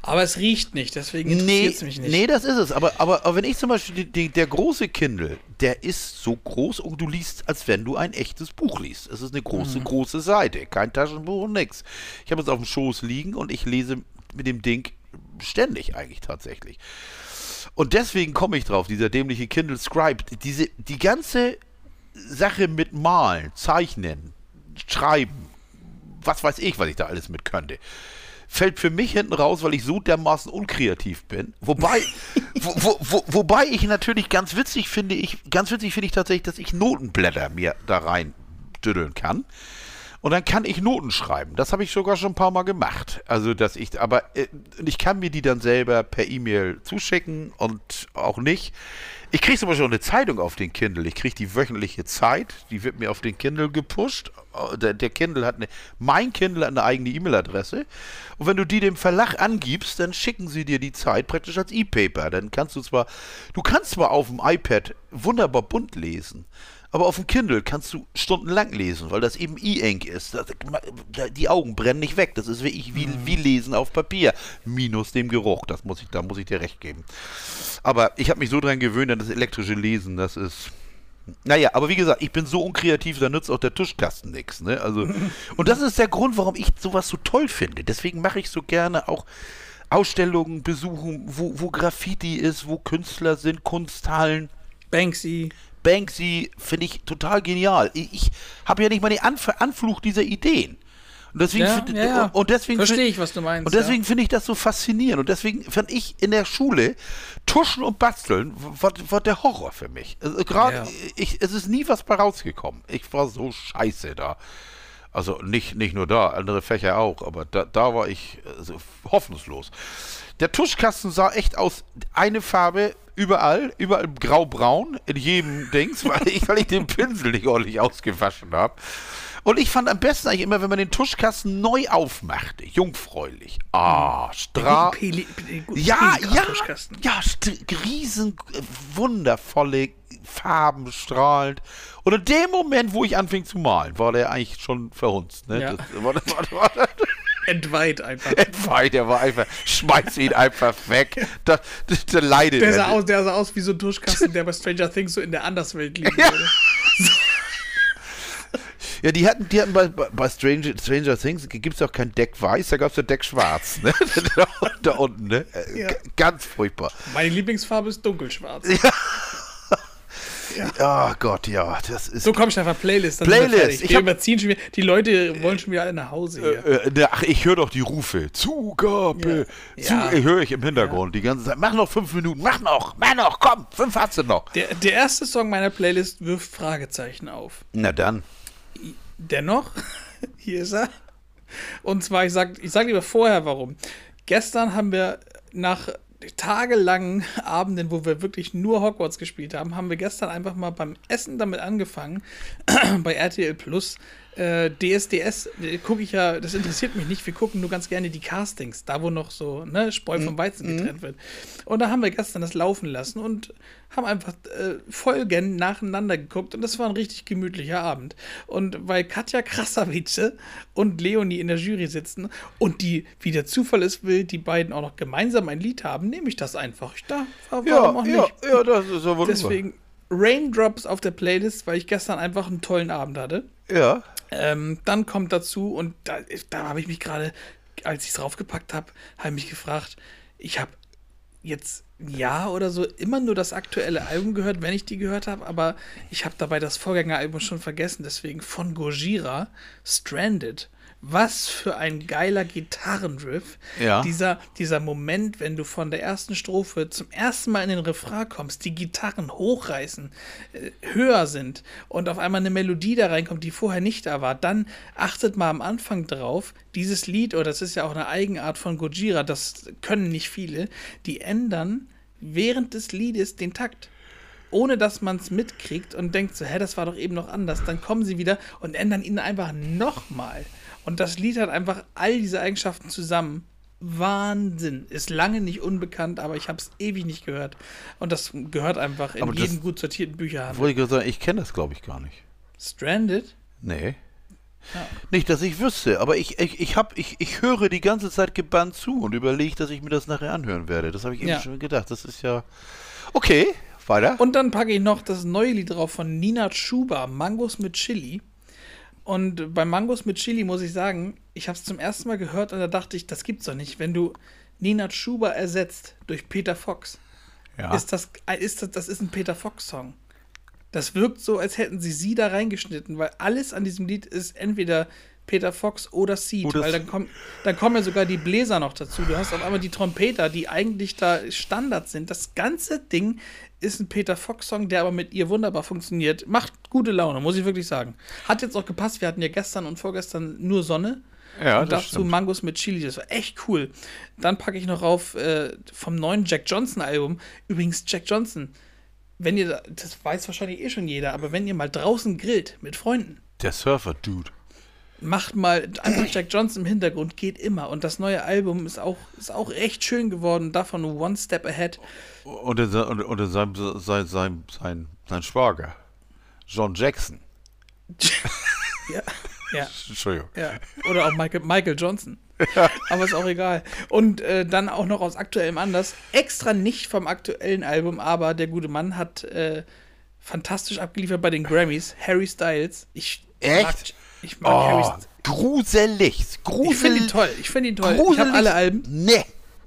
Aber es riecht nicht, deswegen Nee, interessiert es mich nicht. nee, das ist es. Aber, aber, aber wenn ich zum Beispiel, die, die, der große Kindle, der ist so groß und du liest, als wenn du ein echtes Buch liest. Es ist eine große, große Seite. Kein Taschenbuch und nix. Ich habe es auf dem Schoß liegen und ich lese mit dem Ding ständig eigentlich tatsächlich. Und deswegen komme ich drauf, dieser dämliche Kindle Scribe, diese, die ganze Sache mit Malen, Zeichnen, Schreiben, was weiß ich, was ich da alles mit könnte, fällt für mich hinten raus, weil ich so dermaßen unkreativ bin. Wobei, wo, wo, wo, wobei ich natürlich ganz witzig finde, ich, ganz witzig finde ich tatsächlich, dass ich Notenblätter mir da rein düddeln kann. Und dann kann ich Noten schreiben. Das habe ich sogar schon ein paar Mal gemacht. Also, dass ich, aber äh, ich kann mir die dann selber per E-Mail zuschicken und auch nicht. Ich kriege zum Beispiel auch eine Zeitung auf den Kindle. Ich kriege die wöchentliche Zeit. Die wird mir auf den Kindle gepusht. Äh, Der, der Kindle hat eine, mein Kindle hat eine eigene E-Mail-Adresse. Und wenn du die dem Verlag angibst, dann schicken sie dir die Zeit praktisch als E-Paper. Dann kannst du zwar, du kannst zwar auf dem iPad wunderbar bunt lesen. Aber auf dem Kindle kannst du stundenlang lesen, weil das eben E-Ink ist. Das, die Augen brennen nicht weg. Das ist wirklich wie, wie Lesen auf Papier. Minus dem Geruch. Das muss ich, da muss ich dir recht geben. Aber ich habe mich so dran gewöhnt an das elektrische Lesen, das ist. Naja, aber wie gesagt, ich bin so unkreativ, da nützt auch der Tuschkasten nichts. Ne? Also, und das ist der Grund, warum ich sowas so toll finde. Deswegen mache ich so gerne auch Ausstellungen besuchen, wo, wo Graffiti ist, wo Künstler sind, Kunsthallen. Banksy. Banksy finde ich total genial. Ich, ich habe ja nicht mal den Anf Anfluch dieser Ideen. Und deswegen, Ja, find- ja, ja. Und deswegen Verstehe ich, was du meinst, Und deswegen finde ich das so faszinierend. Und deswegen fand ich in der Schule Tuschen und Basteln war, war der Horror für mich. Also Gerade, Ja. ich, es ist nie was bei rausgekommen. Ich war so scheiße da. Also nicht, nicht nur da, andere Fächer auch, aber da, da war ich also, hoffnungslos. Der Tuschkasten sah echt aus, eine Farbe überall, überall grau-braun, in jedem Dings, weil ich, weil ich den Pinsel nicht ordentlich ausgewaschen habe. Und ich fand am besten eigentlich immer, wenn man den Tuschkasten neu aufmachte, jungfräulich. Ah, Stra Peli- Peli- guten ja, ja, ja, riesen, wundervolle Farben strahlend. Und in dem Moment, wo ich anfing zu malen, war der eigentlich schon verhunzt. Ne? Ja. Das, war, war, war, Entweiht einfach. Entweiht, der war einfach, schmeiß ihn einfach weg. Da, da, leidet Der er. sah, aus, der sah aus wie so ein Tuschkasten, der bei Stranger Things so in der Anderswelt liegen würde. Ja, die hatten, die hatten bei, bei Stranger, Stranger Things gibt es auch kein Deck weiß, da gab es ja Deck schwarz. Ne? da, unten, ne? Ja. Ganz furchtbar. Meine Lieblingsfarbe ist dunkelschwarz. Ja. Oh Gott, ja, das ist. So komm einfach Playlist. Playlist. Ich Wir überziehen schon wieder. Die Leute wollen schon wieder alle nach Hause. Äh, äh, ach, ich höre doch die Rufe. Zugabe. Ja. Zu, Ja. ich höre ich im Hintergrund die ganze Zeit. Mach noch fünf Minuten. Mach noch. Mach noch. Komm. Fünf hast du noch. Der, der erste Song meiner Playlist wirft Fragezeichen auf. Na dann. Dennoch, hier ist er. Und zwar, ich sag, ich sag lieber vorher warum. Gestern haben wir nach tagelangen Abenden, wo wir wirklich nur Hogwarts gespielt haben, haben wir gestern einfach mal beim Essen damit angefangen, bei RTL Plus. Äh, DSDS gucke ich ja, das interessiert mich nicht. Wir gucken nur ganz gerne die Castings, da wo noch so ne, Spreu vom Weizen getrennt wird. Und da haben wir gestern das laufen lassen und haben einfach äh, Folgen nacheinander geguckt und das war ein richtig gemütlicher Abend. Und weil Katja Krasavice und Leonie in der Jury sitzen und die, wie der Zufall es will, die beiden auch noch gemeinsam ein Lied haben, nehme ich das einfach. Ich da, warum Ja, auch ja, nicht? ja, das ist ja wunderbar. Deswegen Raindrops auf der Playlist, weil ich gestern einfach einen tollen Abend hatte. Ja. Ähm, dann kommt dazu, und da, da habe ich mich gerade, als ich es draufgepackt habe, habe ich mich gefragt, ich habe jetzt ein Jahr oder so immer nur das aktuelle Album gehört, wenn ich die gehört habe, aber ich habe dabei das Vorgängeralbum schon vergessen, deswegen von Gojira, Stranded. Was für ein geiler Gitarrenriff. Ja. Dieser, dieser Moment, wenn du von der ersten Strophe zum ersten Mal in den Refrain kommst, die Gitarren hochreißen, äh, höher sind und auf einmal eine Melodie da reinkommt, die vorher nicht da war, dann achtet mal am Anfang drauf, dieses Lied, oder das ist ja auch eine Eigenart von Gojira, das können nicht viele, die ändern während des Liedes den Takt ohne dass man es mitkriegt und denkt so, hä, das war doch eben noch anders. Dann kommen sie wieder und ändern ihn einfach nochmal. Und das Lied hat einfach all diese Eigenschaften zusammen. Wahnsinn. Ist lange nicht unbekannt, aber ich habe es ewig nicht gehört. Und das gehört einfach in jedem gut sortierten Bücherhandel. Wollte ich sagen, ich kenne das, glaube ich, gar nicht. Stranded? Nee. Nicht, dass ich wüsste, aber ich, ich, ich, hab, ich, ich höre die ganze Zeit gebannt zu und überlege, dass ich mir das nachher anhören werde. Das habe ich eben Ja. schon gedacht. Das ist ja. Okay, weiter. Und dann packe ich noch das neue Lied drauf von Nina Chuba, Mangos mit Chili. Und bei Mangos mit Chili muss ich sagen, ich habe es zum ersten Mal gehört und da dachte ich, das gibt's doch nicht. Wenn du Nina Chuba ersetzt durch Peter Fox, ja. ist das, ist das, das ist ein Peter Fox-Song. Das wirkt so, als hätten sie sie da reingeschnitten, weil alles an diesem Lied ist entweder Peter Fox oder Seed, Oder weil dann, kommen dann kommen ja sogar die Bläser noch dazu. Du hast auf einmal die Trompeter, die eigentlich da Standard sind. Das ganze Ding ist ein Peter Fox-Song, der aber mit ihr wunderbar funktioniert. Macht gute Laune, muss ich wirklich sagen. Hat jetzt auch gepasst. Wir hatten ja gestern und vorgestern nur Sonne. Ja, und dazu stimmt. Mangos mit Chili. Das war echt cool. Dann packe ich noch auf äh, vom neuen Jack Johnson Album. Übrigens, Jack Johnson, wenn ihr, da- das weiß wahrscheinlich eh schon jeder, aber wenn ihr mal draußen grillt mit Freunden, Der Surfer-Dude. Macht mal einfach Jack Johnson im Hintergrund, geht immer. Und das neue Album ist auch, ist auch echt schön geworden, davon One Step Ahead. Und, und in seinem, sein, sein, sein, sein Schwager. John Jackson. Ja, ja. Entschuldigung. Ja, oder auch Michael, Michael Johnson. Aber ist auch egal. Und äh, dann auch noch aus aktuellem Anlass. Extra nicht vom aktuellen Album, aber der gute Mann hat äh, fantastisch abgeliefert bei den Grammys. Harry Styles. Ich Echt? Mag, ich mag Harry Oh, Styles. gruselig. Gruselig. Ich finde ihn toll. Ich finde ihn toll. Ich Gruselig. habe alle Alben. Nee.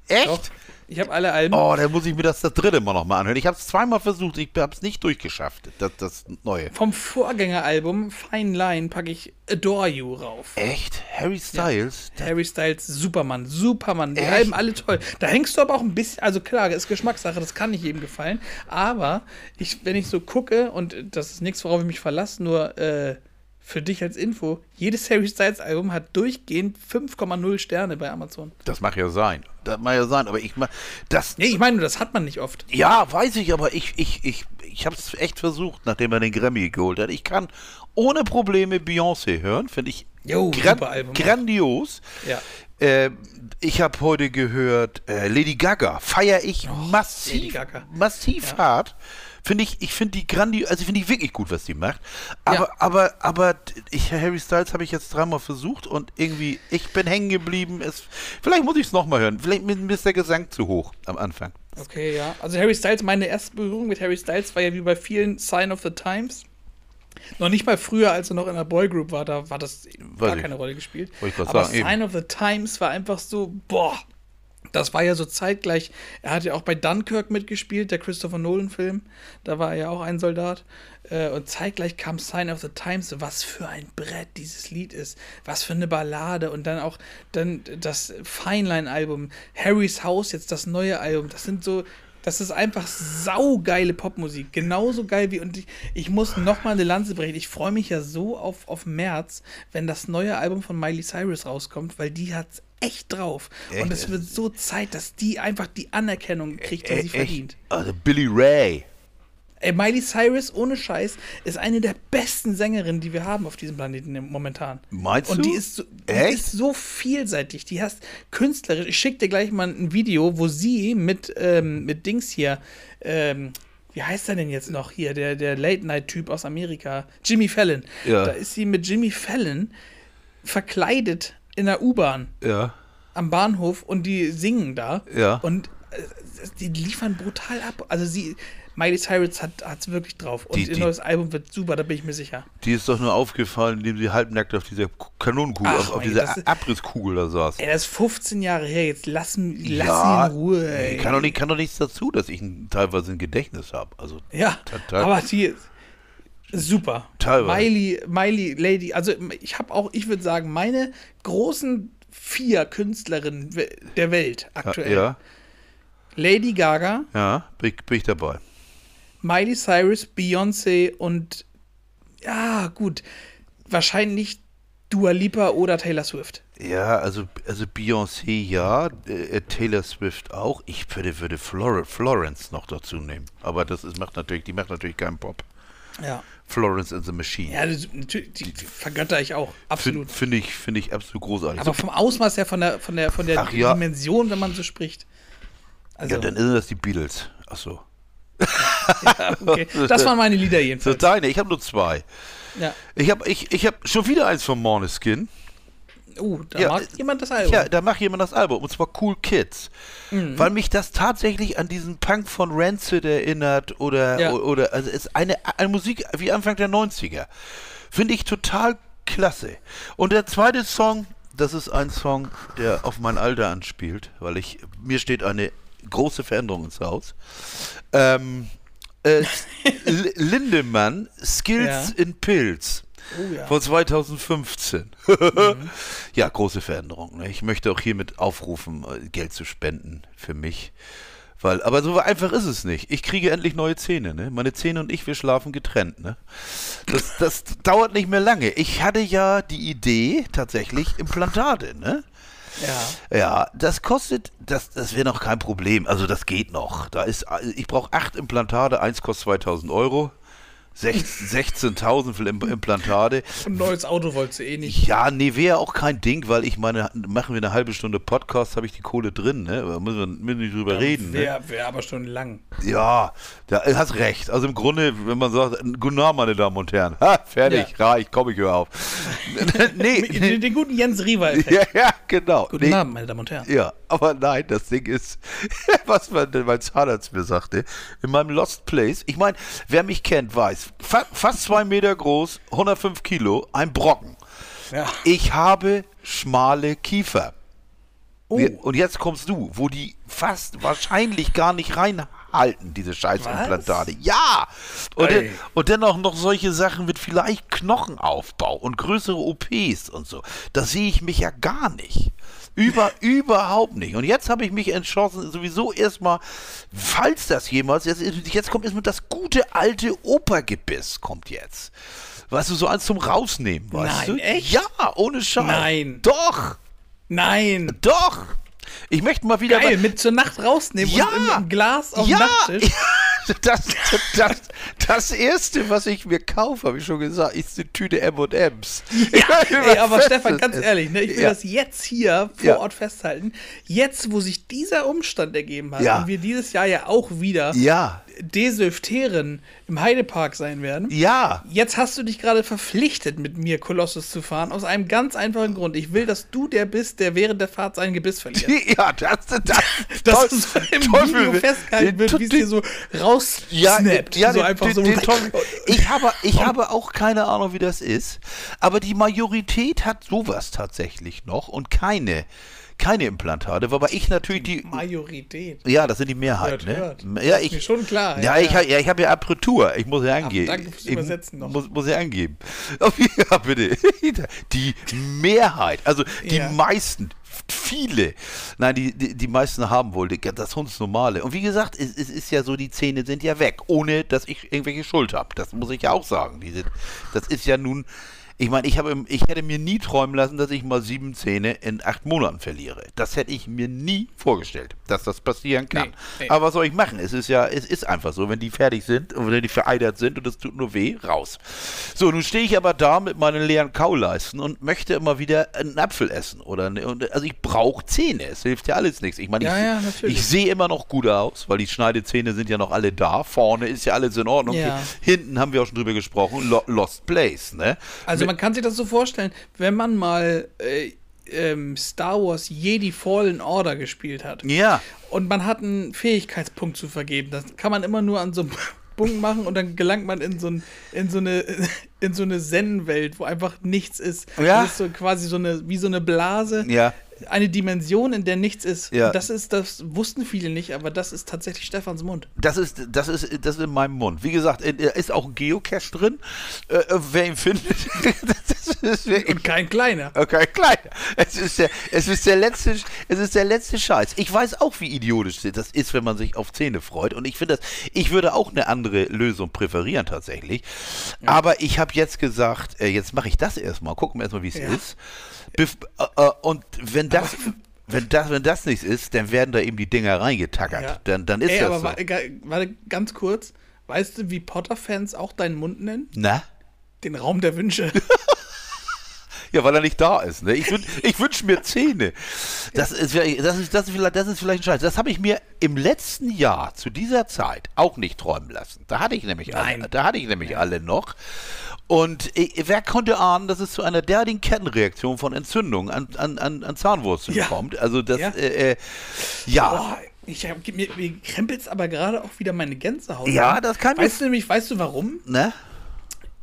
Echt? Doch, ich habe alle Alben. Oh, dann muss ich mir das das dritte Mal nochmal anhören. Ich habe es zweimal versucht, ich habe es nicht durchgeschafft, das, das neue. Vom Vorgängeralbum Fine Line packe ich Adore You rauf. Echt? Harry Styles? Harry Styles, Superman, Superman, die Echt? Alben alle toll. Da hängst du aber auch ein bisschen, also klar, ist Geschmackssache, das kann nicht jedem gefallen, aber ich, wenn ich so gucke, und das ist nichts, worauf ich mich verlasse, nur äh, für dich als Info, jedes Harry Styles Album hat durchgehend 5,0 Sterne bei Amazon. Das mag ja sein. Das mag ja sein, aber ich mag das. Nee, ich meine, das hat man nicht oft. Ja, weiß ich, aber ich, ich, ich, ich habe es echt versucht, nachdem er den Grammy geholt hat. Ich kann ohne Probleme Beyoncé hören, finde ich Jo, gran super Album. grandios. Ja. Äh, ich habe heute gehört äh, Lady Gaga, feiere ich Lady massiv, Gaga. massiv hart. Finde ich, ich finde die grandios, also ich finde die wirklich gut, was die macht. Aber, Ja. aber, aber ich, Harry Styles habe ich jetzt dreimal versucht und irgendwie, ich bin hängen geblieben. Es, vielleicht muss ich es nochmal hören. Vielleicht mir ist der Gesang zu hoch am Anfang. Okay, ja. Also Harry Styles, meine erste Berührung mit Harry Styles war ja wie bei vielen Sign of the Times. Noch nicht mal früher, als er noch in der Boygroup war, da war das gar ich. keine Rolle gespielt. Aber sagen, eben. Sign of the Times war einfach so, boah, Das war ja so zeitgleich. Er hat ja auch bei Dunkirk mitgespielt, der Christopher Nolan-Film. Da war er ja auch ein Soldat. Äh, und zeitgleich kam Sign of the Times. Was für ein Brett dieses Lied ist. Was für eine Ballade. Und dann auch dann das Feinline-Album. Harrys House, jetzt das neue Album. Das sind so. Das ist einfach saugeile Popmusik. Genauso geil wie. Und ich, ich muss nochmal eine Lanze brechen. Ich freue mich ja so auf, auf März, wenn das neue Album von Miley Cyrus rauskommt, weil die hat echt drauf. Echt? Und es wird so Zeit, dass die einfach die Anerkennung kriegt, die Äh, sie verdient. Also Billy Ray. Ey, Miley Cyrus, ohne Scheiß, ist eine der besten Sängerinnen, die wir haben auf diesem Planeten momentan. Meinst Und du? die ist, so, die ist so vielseitig. Die hast künstlerisch. Ich schicke dir gleich mal ein Video, wo sie mit, ähm, mit Dings hier, ähm, wie heißt er denn jetzt noch hier, der, der Late-Night-Typ aus Amerika, Jimmy Fallon. Ja. Da ist sie mit Jimmy Fallon verkleidet in der U-Bahn Ja. am Bahnhof und die singen da. Ja. Und äh, die liefern brutal ab. Also sie, Miley Cyrus hat es wirklich drauf. Und Die- ihr die- neues Album wird super, da bin ich mir sicher. Die ist doch nur aufgefallen, indem sie halbnackt auf dieser Kanonenkugel, Ach, auf, auf dieser ist- Abrisskugel da saß. Ey, das ist 15 Jahre her, jetzt lass, lass Ja, in Ruhe. Ey. Kann doch, nicht, kann doch nichts dazu, dass ich ein, teilweise ein Gedächtnis habe. Also Ja, Total. aber die ist super. Teilweise. Miley, Miley Lady, also ich habe auch, ich würde sagen, meine großen vier Künstlerinnen der Welt aktuell. ja, Lady Gaga, ja, bin, ich- bin ich dabei. Miley Cyrus, Beyoncé und ja, gut, wahrscheinlich Dua Lipa oder Taylor Swift. Ja, also, also Beyoncé ja, äh, Taylor Swift auch. Ich würde, würde Flor Florence noch dazu nehmen. Aber das ist, macht natürlich, die macht natürlich keinen Pop. Ja. Florence and the Machine. Ja, das, natürlich, die vergötter ich auch, absolut. Finde find ich, find ich absolut großartig. Aber vom Ausmaß her, von der, von der, von der Ach ja. Dimension, wenn man so spricht. Also, ja, dann sind das die Beatles. Achso. okay. Das waren meine Lieder So jedenfalls. deine, ich habe nur zwei. Ja. Ich habe ich, ich hab schon wieder eins von Måneskin. Uh, da Ja, mag jemand das Album. Ja, da macht jemand das Album, und zwar Cool Kids. Mhm. Weil mich das tatsächlich an diesen Punk von Rancid erinnert oder, Ja. oder also es ist eine, eine Musik wie Anfang der 90er. Finde ich total klasse. Und der zweite Song, das ist ein Song, der auf mein Alter anspielt, weil ich, mir steht eine große Veränderung ins Haus. Ähm, äh, Lindemann, Skills Ja. in Pills. Oh ja. Von 2015. Ja, große Veränderung. Ne? Ich möchte auch hiermit aufrufen, äh, Geld zu spenden für mich. Weil, aber so einfach ist es nicht. Ich kriege endlich neue Zähne. Ne? Meine Zähne und ich, wir schlafen getrennt. Ne? Das, das dauert nicht mehr lange. Ich hatte ja die Idee, tatsächlich Implantate. Ne? Ja. Ja, das kostet, das, das wäre noch kein Problem. Also das geht noch. Da ist, ich brauche acht Implantate, eins kostet 2000 Euro. Sech- 16.000 für Im- Implantate. Ein neues Auto wolltest du eh nicht. Ja, nee, wäre auch kein Ding, weil ich meine, machen wir eine halbe Stunde Podcast, habe ich die Kohle drin, ne? Da müssen wir, müssen nicht drüber reden, ne? Wäre wär aber schon lang. Ja, da hast recht. Also im Grunde, wenn man sagt, guten Abend, meine Damen und Herren. Ha, fertig, reich, komm, ich höre auf. nee, Den, den guten Jens Riewer-Effekt. Ja, ja, genau. Guten Nee, Abend, meine Damen und Herren. ja, aber nein, das Ding ist, was mein, mein Zahnarzt mir sagte, in meinem Lost Place, ich meine, wer mich kennt, weiß, fa fast zwei Meter groß, 105 Kilo, ein Brocken. Ja. Ich habe schmale Kiefer. Oh, Und jetzt kommst du, wo die fast wahrscheinlich gar nicht reinhalten, diese Scheißimplantate. Ja! Und, dann, und dann auch noch solche Sachen mit vielleicht Knochenaufbau und größere OPs und so. Da sehe ich mich ja gar nicht. Über, überhaupt nicht. Und jetzt habe ich mich entschlossen, sowieso erstmal, falls das jemals, jetzt, jetzt kommt erstmal das gute alte Opergebiss, kommt jetzt. Weißt du, so eins zum Rausnehmen, weißt Nein, du? echt? Ja, ohne Scheiß. Nein. Doch! nein. Doch! Ich möchte mal wieder. Geil, mit zur Nacht rausnehmen Ja. und im, im Glas auf ja! Nachttisch. Das, das, das erste, was ich mir kaufe, habe ich schon gesagt, ist eine Tüte M&M's. Ey, aber Stefan, ganz ehrlich, ne, ich will Ja. das jetzt hier vor Ja. Ort festhalten. Jetzt, wo sich dieser Umstand ergeben hat Ja. und wir dieses Jahr ja auch wieder Ja, Desylfteren im Heidepark sein werden. ja. Jetzt hast du dich gerade verpflichtet, mit mir Kolossus zu fahren, aus einem ganz einfachen Grund. Ich will, dass du der bist, der während der Fahrt sein Gebiss verliert. Ja, das, das, Dass Teufel- es so im Teufel Video festgehalten wird, wie es dir so raussnappt. ja, so den, einfach so. ich habe, ich habe auch keine Ahnung, wie das ist, aber die Majorität hat sowas tatsächlich noch und keine, keine Implantate, wobei ich natürlich die. Majorität. Ja, das sind die Mehrheit, Hört, ne? hört. Ja, ich. mir schon klar, Ja, ja, ich, ja. ich habe ja Apertur. Ich muss ja angeben. danke fürs Ich Übersetzen noch. Muss, muss ja angeben. Ja, bitte. Die Mehrheit, also die Ja. meisten, viele, nein, die, die, die meisten haben wohl das Hundsnormale. Und wie gesagt, es, es ist ja so, die Zähne sind ja weg, ohne dass ich irgendwelche Schuld habe. Das muss ich ja auch sagen. Diese, das ist ja nun. Ich meine, ich, habe, ich hätte mir nie träumen lassen, dass ich mal sieben Zähne in acht Monaten verliere. Das hätte ich mir nie vorgestellt, dass das passieren kann. Nee, nee. Aber was soll ich machen? Es ist ja, es ist einfach so, wenn die fertig sind und wenn die vereitert sind und es tut nur weh, raus. So, nun stehe ich aber da mit meinen leeren Kauleisten und möchte immer wieder einen Apfel essen. Oder, ne- also ich brauche Zähne, es hilft ja alles nichts. Ich meine, ich, ja, ich sehe immer noch gut aus, weil die Schneidezähne sind ja noch alle da. Vorne ist ja alles in Ordnung. Ja. Hinten haben wir auch schon drüber gesprochen, Lo Lost Place, ne? Also man kann sich das so vorstellen, wenn man mal äh, ähm, Star Wars Jedi Fallen Order gespielt hat Ja. und man hat einen Fähigkeitspunkt zu vergeben, das kann man immer nur an so einem Punkt machen und dann gelangt man in so, ein, in so eine in so eine Zen-Welt, wo einfach nichts ist. Ja. Das ist so quasi so eine wie so eine Blase. Ja. Eine Dimension, in der nichts ist. Ja. Das ist, das wussten viele nicht, aber das ist tatsächlich Stefans Mund. Das ist, das ist, das ist in meinem Mund. Wie gesagt, ist auch ein Geocache drin. Äh, äh, wer ihn findet, das ist Und kein kleiner. Okay, klein. Es ist der, es ist der letzte, es ist der letzte Scheiß. Ich weiß auch, wie idiotisch das ist, wenn man sich auf Zähne freut. Und ich finde das, ich würde auch eine andere Lösung präferieren tatsächlich. Aber ich habe jetzt gesagt, äh, jetzt mache ich das erstmal. Gucken wir erstmal, wie es Ja. ist. Bef äh, äh, und wenn das, wenn das, wenn das nichts ist, dann werden da eben die Dinger reingetackert. Ja. Dann, dann ist Ey, das aber so. wa- ga- warte ganz kurz. Weißt du, wie Potter-Fans auch deinen Mund nennen? Na? Den Raum der Wünsche. Ja, weil er nicht da ist. Ne? Ich, wün, ich wünsche mir Zähne. Das ist, vielleicht- das, ist, das, ist vielleicht, das ist vielleicht ein Scheiß. Das habe ich mir im letzten Jahr zu dieser Zeit auch nicht träumen lassen. Da hatte ich nämlich alle, Nein. da hatte ich nämlich alle noch. Und ich, wer konnte ahnen, dass es zu einer derartigen Kettenreaktion von Entzündung an, an, an, an Zahnwurzeln Ja. kommt? Also das, Ja. äh, äh, ja. Boah, ich hab, mir, mir krempelt's aber gerade auch wieder meine Gänsehaut. Ja, an. das kann Weißt du nämlich, weißt du warum? Ne?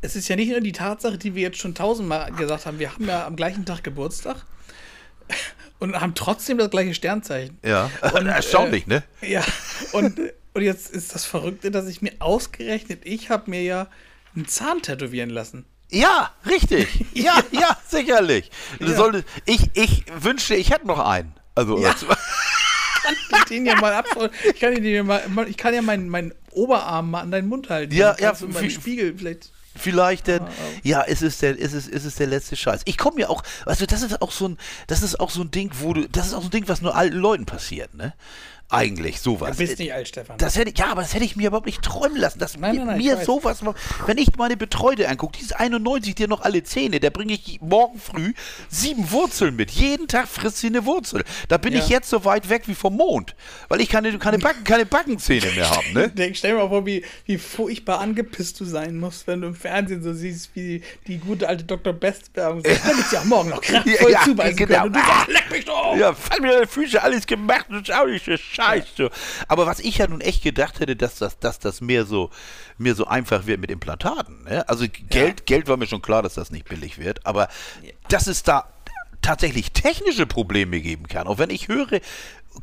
Es ist ja nicht nur die Tatsache, die wir jetzt schon tausendmal gesagt haben, wir haben ja am gleichen Tag Geburtstag und haben trotzdem das gleiche Sternzeichen. Ja. Und, Erstaunlich, äh, ne? Ja, und, und jetzt ist das Verrückte, dass ich mir ausgerechnet, ich habe mir ja einen Zahn tätowieren lassen. Ja, richtig. Ja, ja, sicherlich. Du Ja. solltest, ich, ich wünschte, ich hätte noch einen. Also, Ja. Kann ich den ja mal abfragen? Ich kann, den ja mal, ich kann ja meinen, meinen Oberarm mal an deinen Mund halten. Ja, ja, wie- Spiegel vielleicht. Vielleicht denn, Ah, ja, es ist der, es ist, es ist der letzte Scheiß. Ich komme ja auch, also das ist auch so ein, das ist auch so ein Ding, wo du, das ist auch so ein Ding, was nur alten Leuten passiert, ne? Eigentlich, sowas. Du bist nicht alt, Stefan. Das hätte, ja, aber das hätte ich mir überhaupt nicht träumen lassen. Dass Nein, mir, nein, nein, mir sowas, wenn ich meine Betreute angucke, die ist 91, die hat noch alle Zähne, da bringe ich morgen früh sieben Wurzeln mit. Jeden Tag frisst sie eine Wurzel. Da bin Ja. ich jetzt so weit weg wie vom Mond, weil ich keine, keine, Backen, keine Backenzähne mehr habe, ne? Denk, stell dir mal vor, wie, wie furchtbar angepisst du sein musst, wenn du im Fernsehen so siehst, wie die gute alte Dr. Best-Werbung sagt, wenn ich ja morgen noch kraftvoll Ja, ja, zubeißen genau. können. Und du sagst, leck mich doch! Ja, fall mir deine Füße, alles gemacht, ist auch nicht so scheiße. Aber was ich ja nun echt gedacht hätte, dass das, dass das mehr so, mehr so einfach wird mit Implantaten. Ne? Also Geld, Geld war mir schon klar, dass das nicht billig wird, aber dass es da tatsächlich technische Probleme geben kann. Auch wenn ich höre,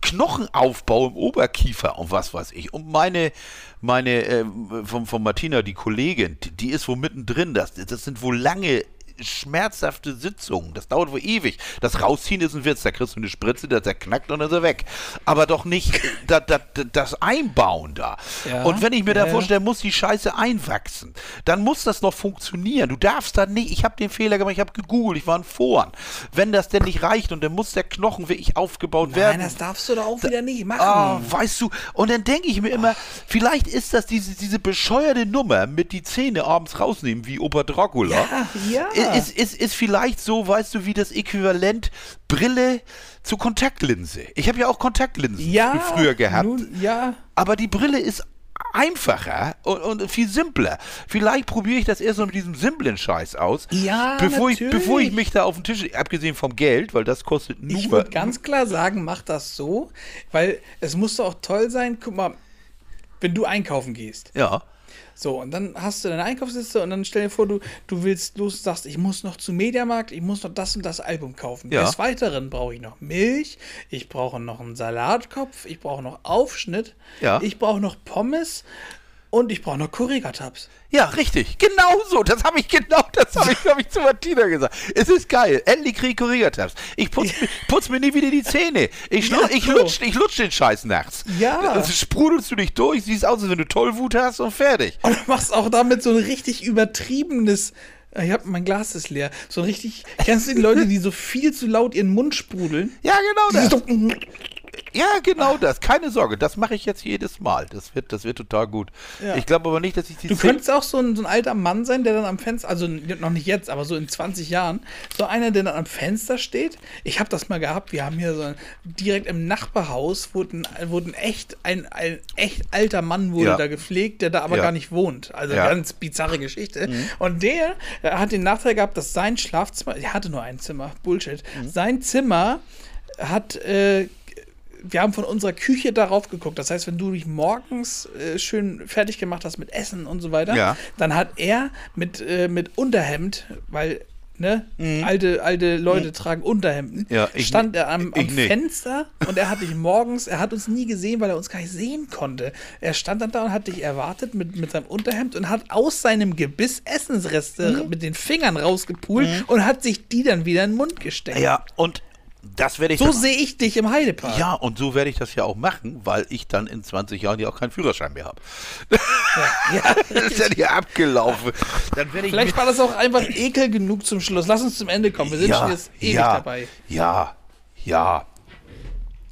Knochenaufbau im Oberkiefer und was weiß ich. Und meine, meine, äh, von, von Martina, die Kollegin, die, die ist wohl mittendrin. Das, das sind wohl lange schmerzhafte Sitzungen. Das dauert wohl ewig. Das Rausziehen ist ein Witz. Da kriegst du eine Spritze, der knackt und dann ist er weg. Aber doch nicht da, da, da, das Einbauen da. Ja, und wenn ich mir da vorstelle, muss die Scheiße einwachsen, dann muss das noch funktionieren. Du darfst da nicht, ich habe den Fehler gemacht, ich habe gegoogelt, ich war in Foren. Wenn das denn nicht reicht und dann muss der Knochen wirklich aufgebaut werden. Nein, das darfst du doch auch wieder nicht machen. Ah, weißt du, und dann denke ich mir immer, vielleicht ist das diese, diese bescheuerte Nummer mit die Zähne abends rausnehmen, wie Opa Dracula. Ja, ja. Ist, ist, ist vielleicht so, weißt du, wie das Äquivalent Brille zu Kontaktlinse. Ich habe ja auch Kontaktlinsen ja, früher gehabt. Nun, ja, Aber die Brille ist einfacher und, und viel simpler. Vielleicht probiere ich das erst mal mit diesem simplen Scheiß aus. Ja, bevor ich, bevor ich mich da auf den Tisch, abgesehen vom Geld, weil das kostet nur. ich würde ganz klar sagen, mach das so, weil es muss doch auch toll sein. Guck mal, wenn du einkaufen gehst, ja. So, und dann hast du deine Einkaufsliste und dann stell dir vor, du, du willst los, sagst, ich muss noch zum Mediamarkt, ich muss noch das und das Album kaufen. Ja. Des Weiteren brauche ich noch Milch, ich brauche noch einen Salatkopf, ich brauche noch Aufschnitt, Ja. ich brauche noch Pommes und ich brauche noch Korrigatabs. Ja, richtig. Genau so. Das habe ich genau, das habe ich, glaube ich, zu Martina gesagt. Es ist geil. Endlich krieg ich Korrigatabs. Ich putz, mir- putz mir nie wieder die Zähne. Ich, Ja, ich, so. lutsch, ich lutsch den Scheiß nachts. Ja. Das sprudelst du dich durch, siehst aus, als wenn du Tollwut hast und fertig. Und du machst auch damit so ein richtig übertriebenes. Ich hab, mein Glas ist leer. So richtig. Kennst du die Leute, die so viel zu laut ihren Mund sprudeln? Ja, genau das. Ja, genau das. Keine Sorge, das mache ich jetzt jedes Mal. Das wird, das wird total gut. Ja. Ich glaube aber nicht, dass ich die Du könntest auch so ein, so ein alter Mann sein, der dann am Fenster, also noch nicht jetzt, aber so in 20 Jahren, so einer, der dann am Fenster steht. Ich habe das mal gehabt. Wir haben hier so ein, direkt im Nachbarhaus wurde ein, wurde ein echt ein, ein echt alter Mann wurde Ja. da gepflegt, der da aber Ja. gar nicht wohnt. Also. Mhm. ganz bizarre Geschichte. Und der äh, hat den Nachteil gehabt, dass sein Schlafzimmer, er hatte nur ein Zimmer, Bullshit. Mhm. Sein Zimmer hat äh, wir haben von unserer Küche darauf geguckt. Das heißt, wenn du dich morgens äh, schön fertig gemacht hast mit Essen und so weiter, Ja. dann hat er mit, äh, mit Unterhemd, weil ne, alte, alte Leute tragen Unterhemden, Mhm. Ja, ich stand er am, am. Fenster und er hat dich morgens, er hat uns nie gesehen, weil er uns gar nicht sehen konnte. Er stand dann da und hat dich erwartet mit, mit seinem Unterhemd und hat aus seinem Gebiss Essensreste Mhm. mit den Fingern rausgepult und hat sich die dann wieder in den Mund gesteckt. Ja, und das werde ich So sehe ich dich im Heidepark. Ja, und so werde ich das ja auch machen, weil ich dann in 20 Jahren ja auch keinen Führerschein mehr habe. ja. Das ist ja hier abgelaufen. Dann werde ich Vielleicht war das auch einfach ekel genug zum Schluss. Lass uns zum Ende kommen. Wir sind schon jetzt ewig ja, dabei. Ja, ja.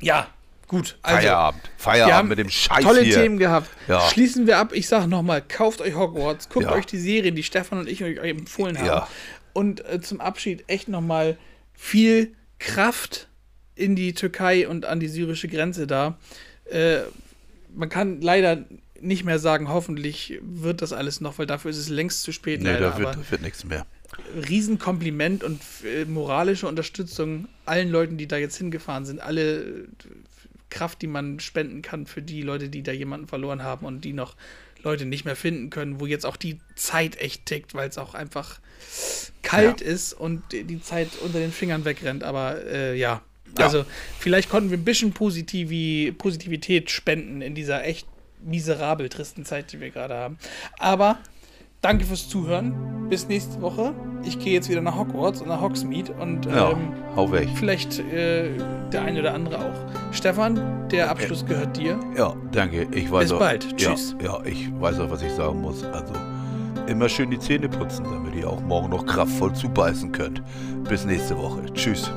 Ja, gut. Also, Feierabend. Feierabend haben mit dem Scheiß tolle hier. Themen gehabt. Ja. Schließen wir ab. Ich sage nochmal, kauft euch Hogwarts, guckt Ja. euch die Serien, die Stefan und ich euch empfohlen haben. Ja. Und äh, zum Abschied echt nochmal viel Kraft in die Türkei und an die syrische Grenze da. Äh, man kann leider nicht mehr sagen, hoffentlich wird das alles noch, weil dafür ist es längst zu spät. Nee, leider, da wird, da wird nichts mehr. Riesenkompliment und äh, moralische Unterstützung allen Leuten, die da jetzt hingefahren sind. Alle äh, Kraft, die man spenden kann für die Leute, die da jemanden verloren haben und die noch Leute nicht mehr finden können, wo jetzt auch die Zeit echt tickt, weil es auch einfach kalt Ja. ist und die Zeit unter den Fingern wegrennt. Aber äh, ja, Ja. also vielleicht konnten wir ein bisschen Positivi Positivität spenden in dieser echt miserabel tristen Zeit, die wir gerade haben. Aber danke fürs Zuhören. Bis nächste Woche. Ich gehe jetzt wieder nach Hogwarts und nach Hogsmeade und Ja, ähm, hau weg. vielleicht äh, der eine oder andere auch. Stefan, der Abschluss gehört dir. Ja, danke. Ich weiß Bis auch, bald. Ja, Tschüss. Ja, ich weiß auch, was ich sagen muss. Also immer schön die Zähne putzen, damit ihr auch morgen noch kraftvoll zubeißen könnt. Bis nächste Woche. Tschüss.